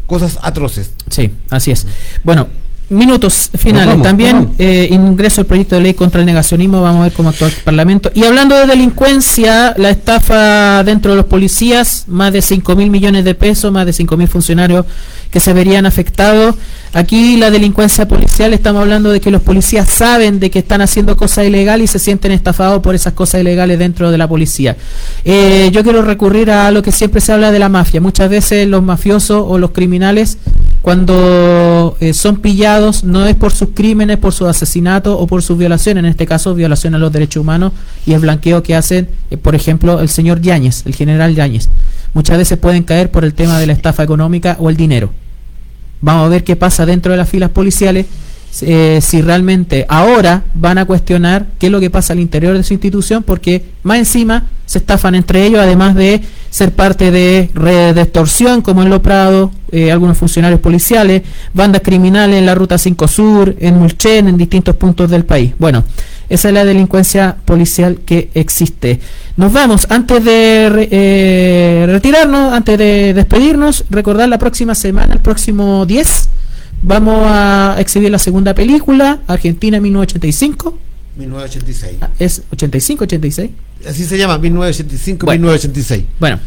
cosas atroces. Sí, así es. Bueno, minutos finales. Vamos, También vamos. eh, ingreso el proyecto de ley contra el negacionismo. Vamos a ver cómo actúa el Parlamento. Y hablando de delincuencia, la estafa dentro de los policías, más de 5 mil millones de pesos, más de 5 mil funcionarios que se verían afectados. Aquí la delincuencia policial, estamos hablando de que los policías saben de que están haciendo cosas ilegales y se sienten estafados por esas cosas ilegales dentro de la policía. Eh, yo quiero recurrir a lo que siempre se habla de la mafia. Muchas veces los mafiosos o los criminales, cuando eh, son pillados, no es por sus crímenes, por sus asesinatos o por sus violaciones, en este caso violación a los derechos humanos y el blanqueo que hacen, eh, por ejemplo, el señor Yáñez, el general Yáñez. Muchas veces pueden caer por el tema de la estafa económica o el dinero. Vamos a ver qué pasa dentro de las filas policiales, eh, si realmente ahora van a cuestionar qué es lo que pasa al interior de su institución, porque más encima se estafan entre ellos, además de ser parte de redes de extorsión, como en Lo Prado, eh, algunos funcionarios policiales, bandas criminales en la Ruta 5 Sur, en Mulchen, en distintos puntos del país. Bueno, esa es la delincuencia policial que existe. Nos vamos, antes de eh, retirarnos, antes de despedirnos, recordar la próxima semana, el próximo 10, vamos a exhibir la segunda película, Argentina 1985. 1986. Ah, ¿Es 85, 86? Así se llama, 1985, Bueno. 1986. Bueno,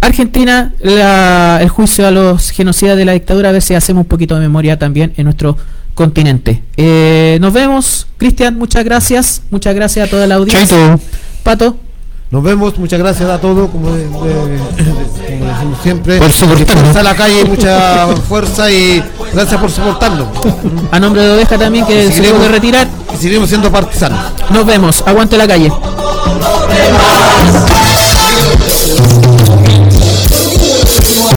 Argentina, la- el juicio a los genocidas de la dictadura, a ver si hacemos un poquito de memoria también en nuestro continente. Eh, nos vemos, Cristian, muchas gracias, muchas gracias a toda la audiencia. Chaito. Pato, Nos vemos, muchas gracias a todos, como, de- de- como decimos siempre. Por soportarnos. A la calle, mucha fuerza y gracias por soportarnos. a nombre de Oveja también que se puede retirar, Y seguiremos siendo partisanos. nos vemos, aguante la calle.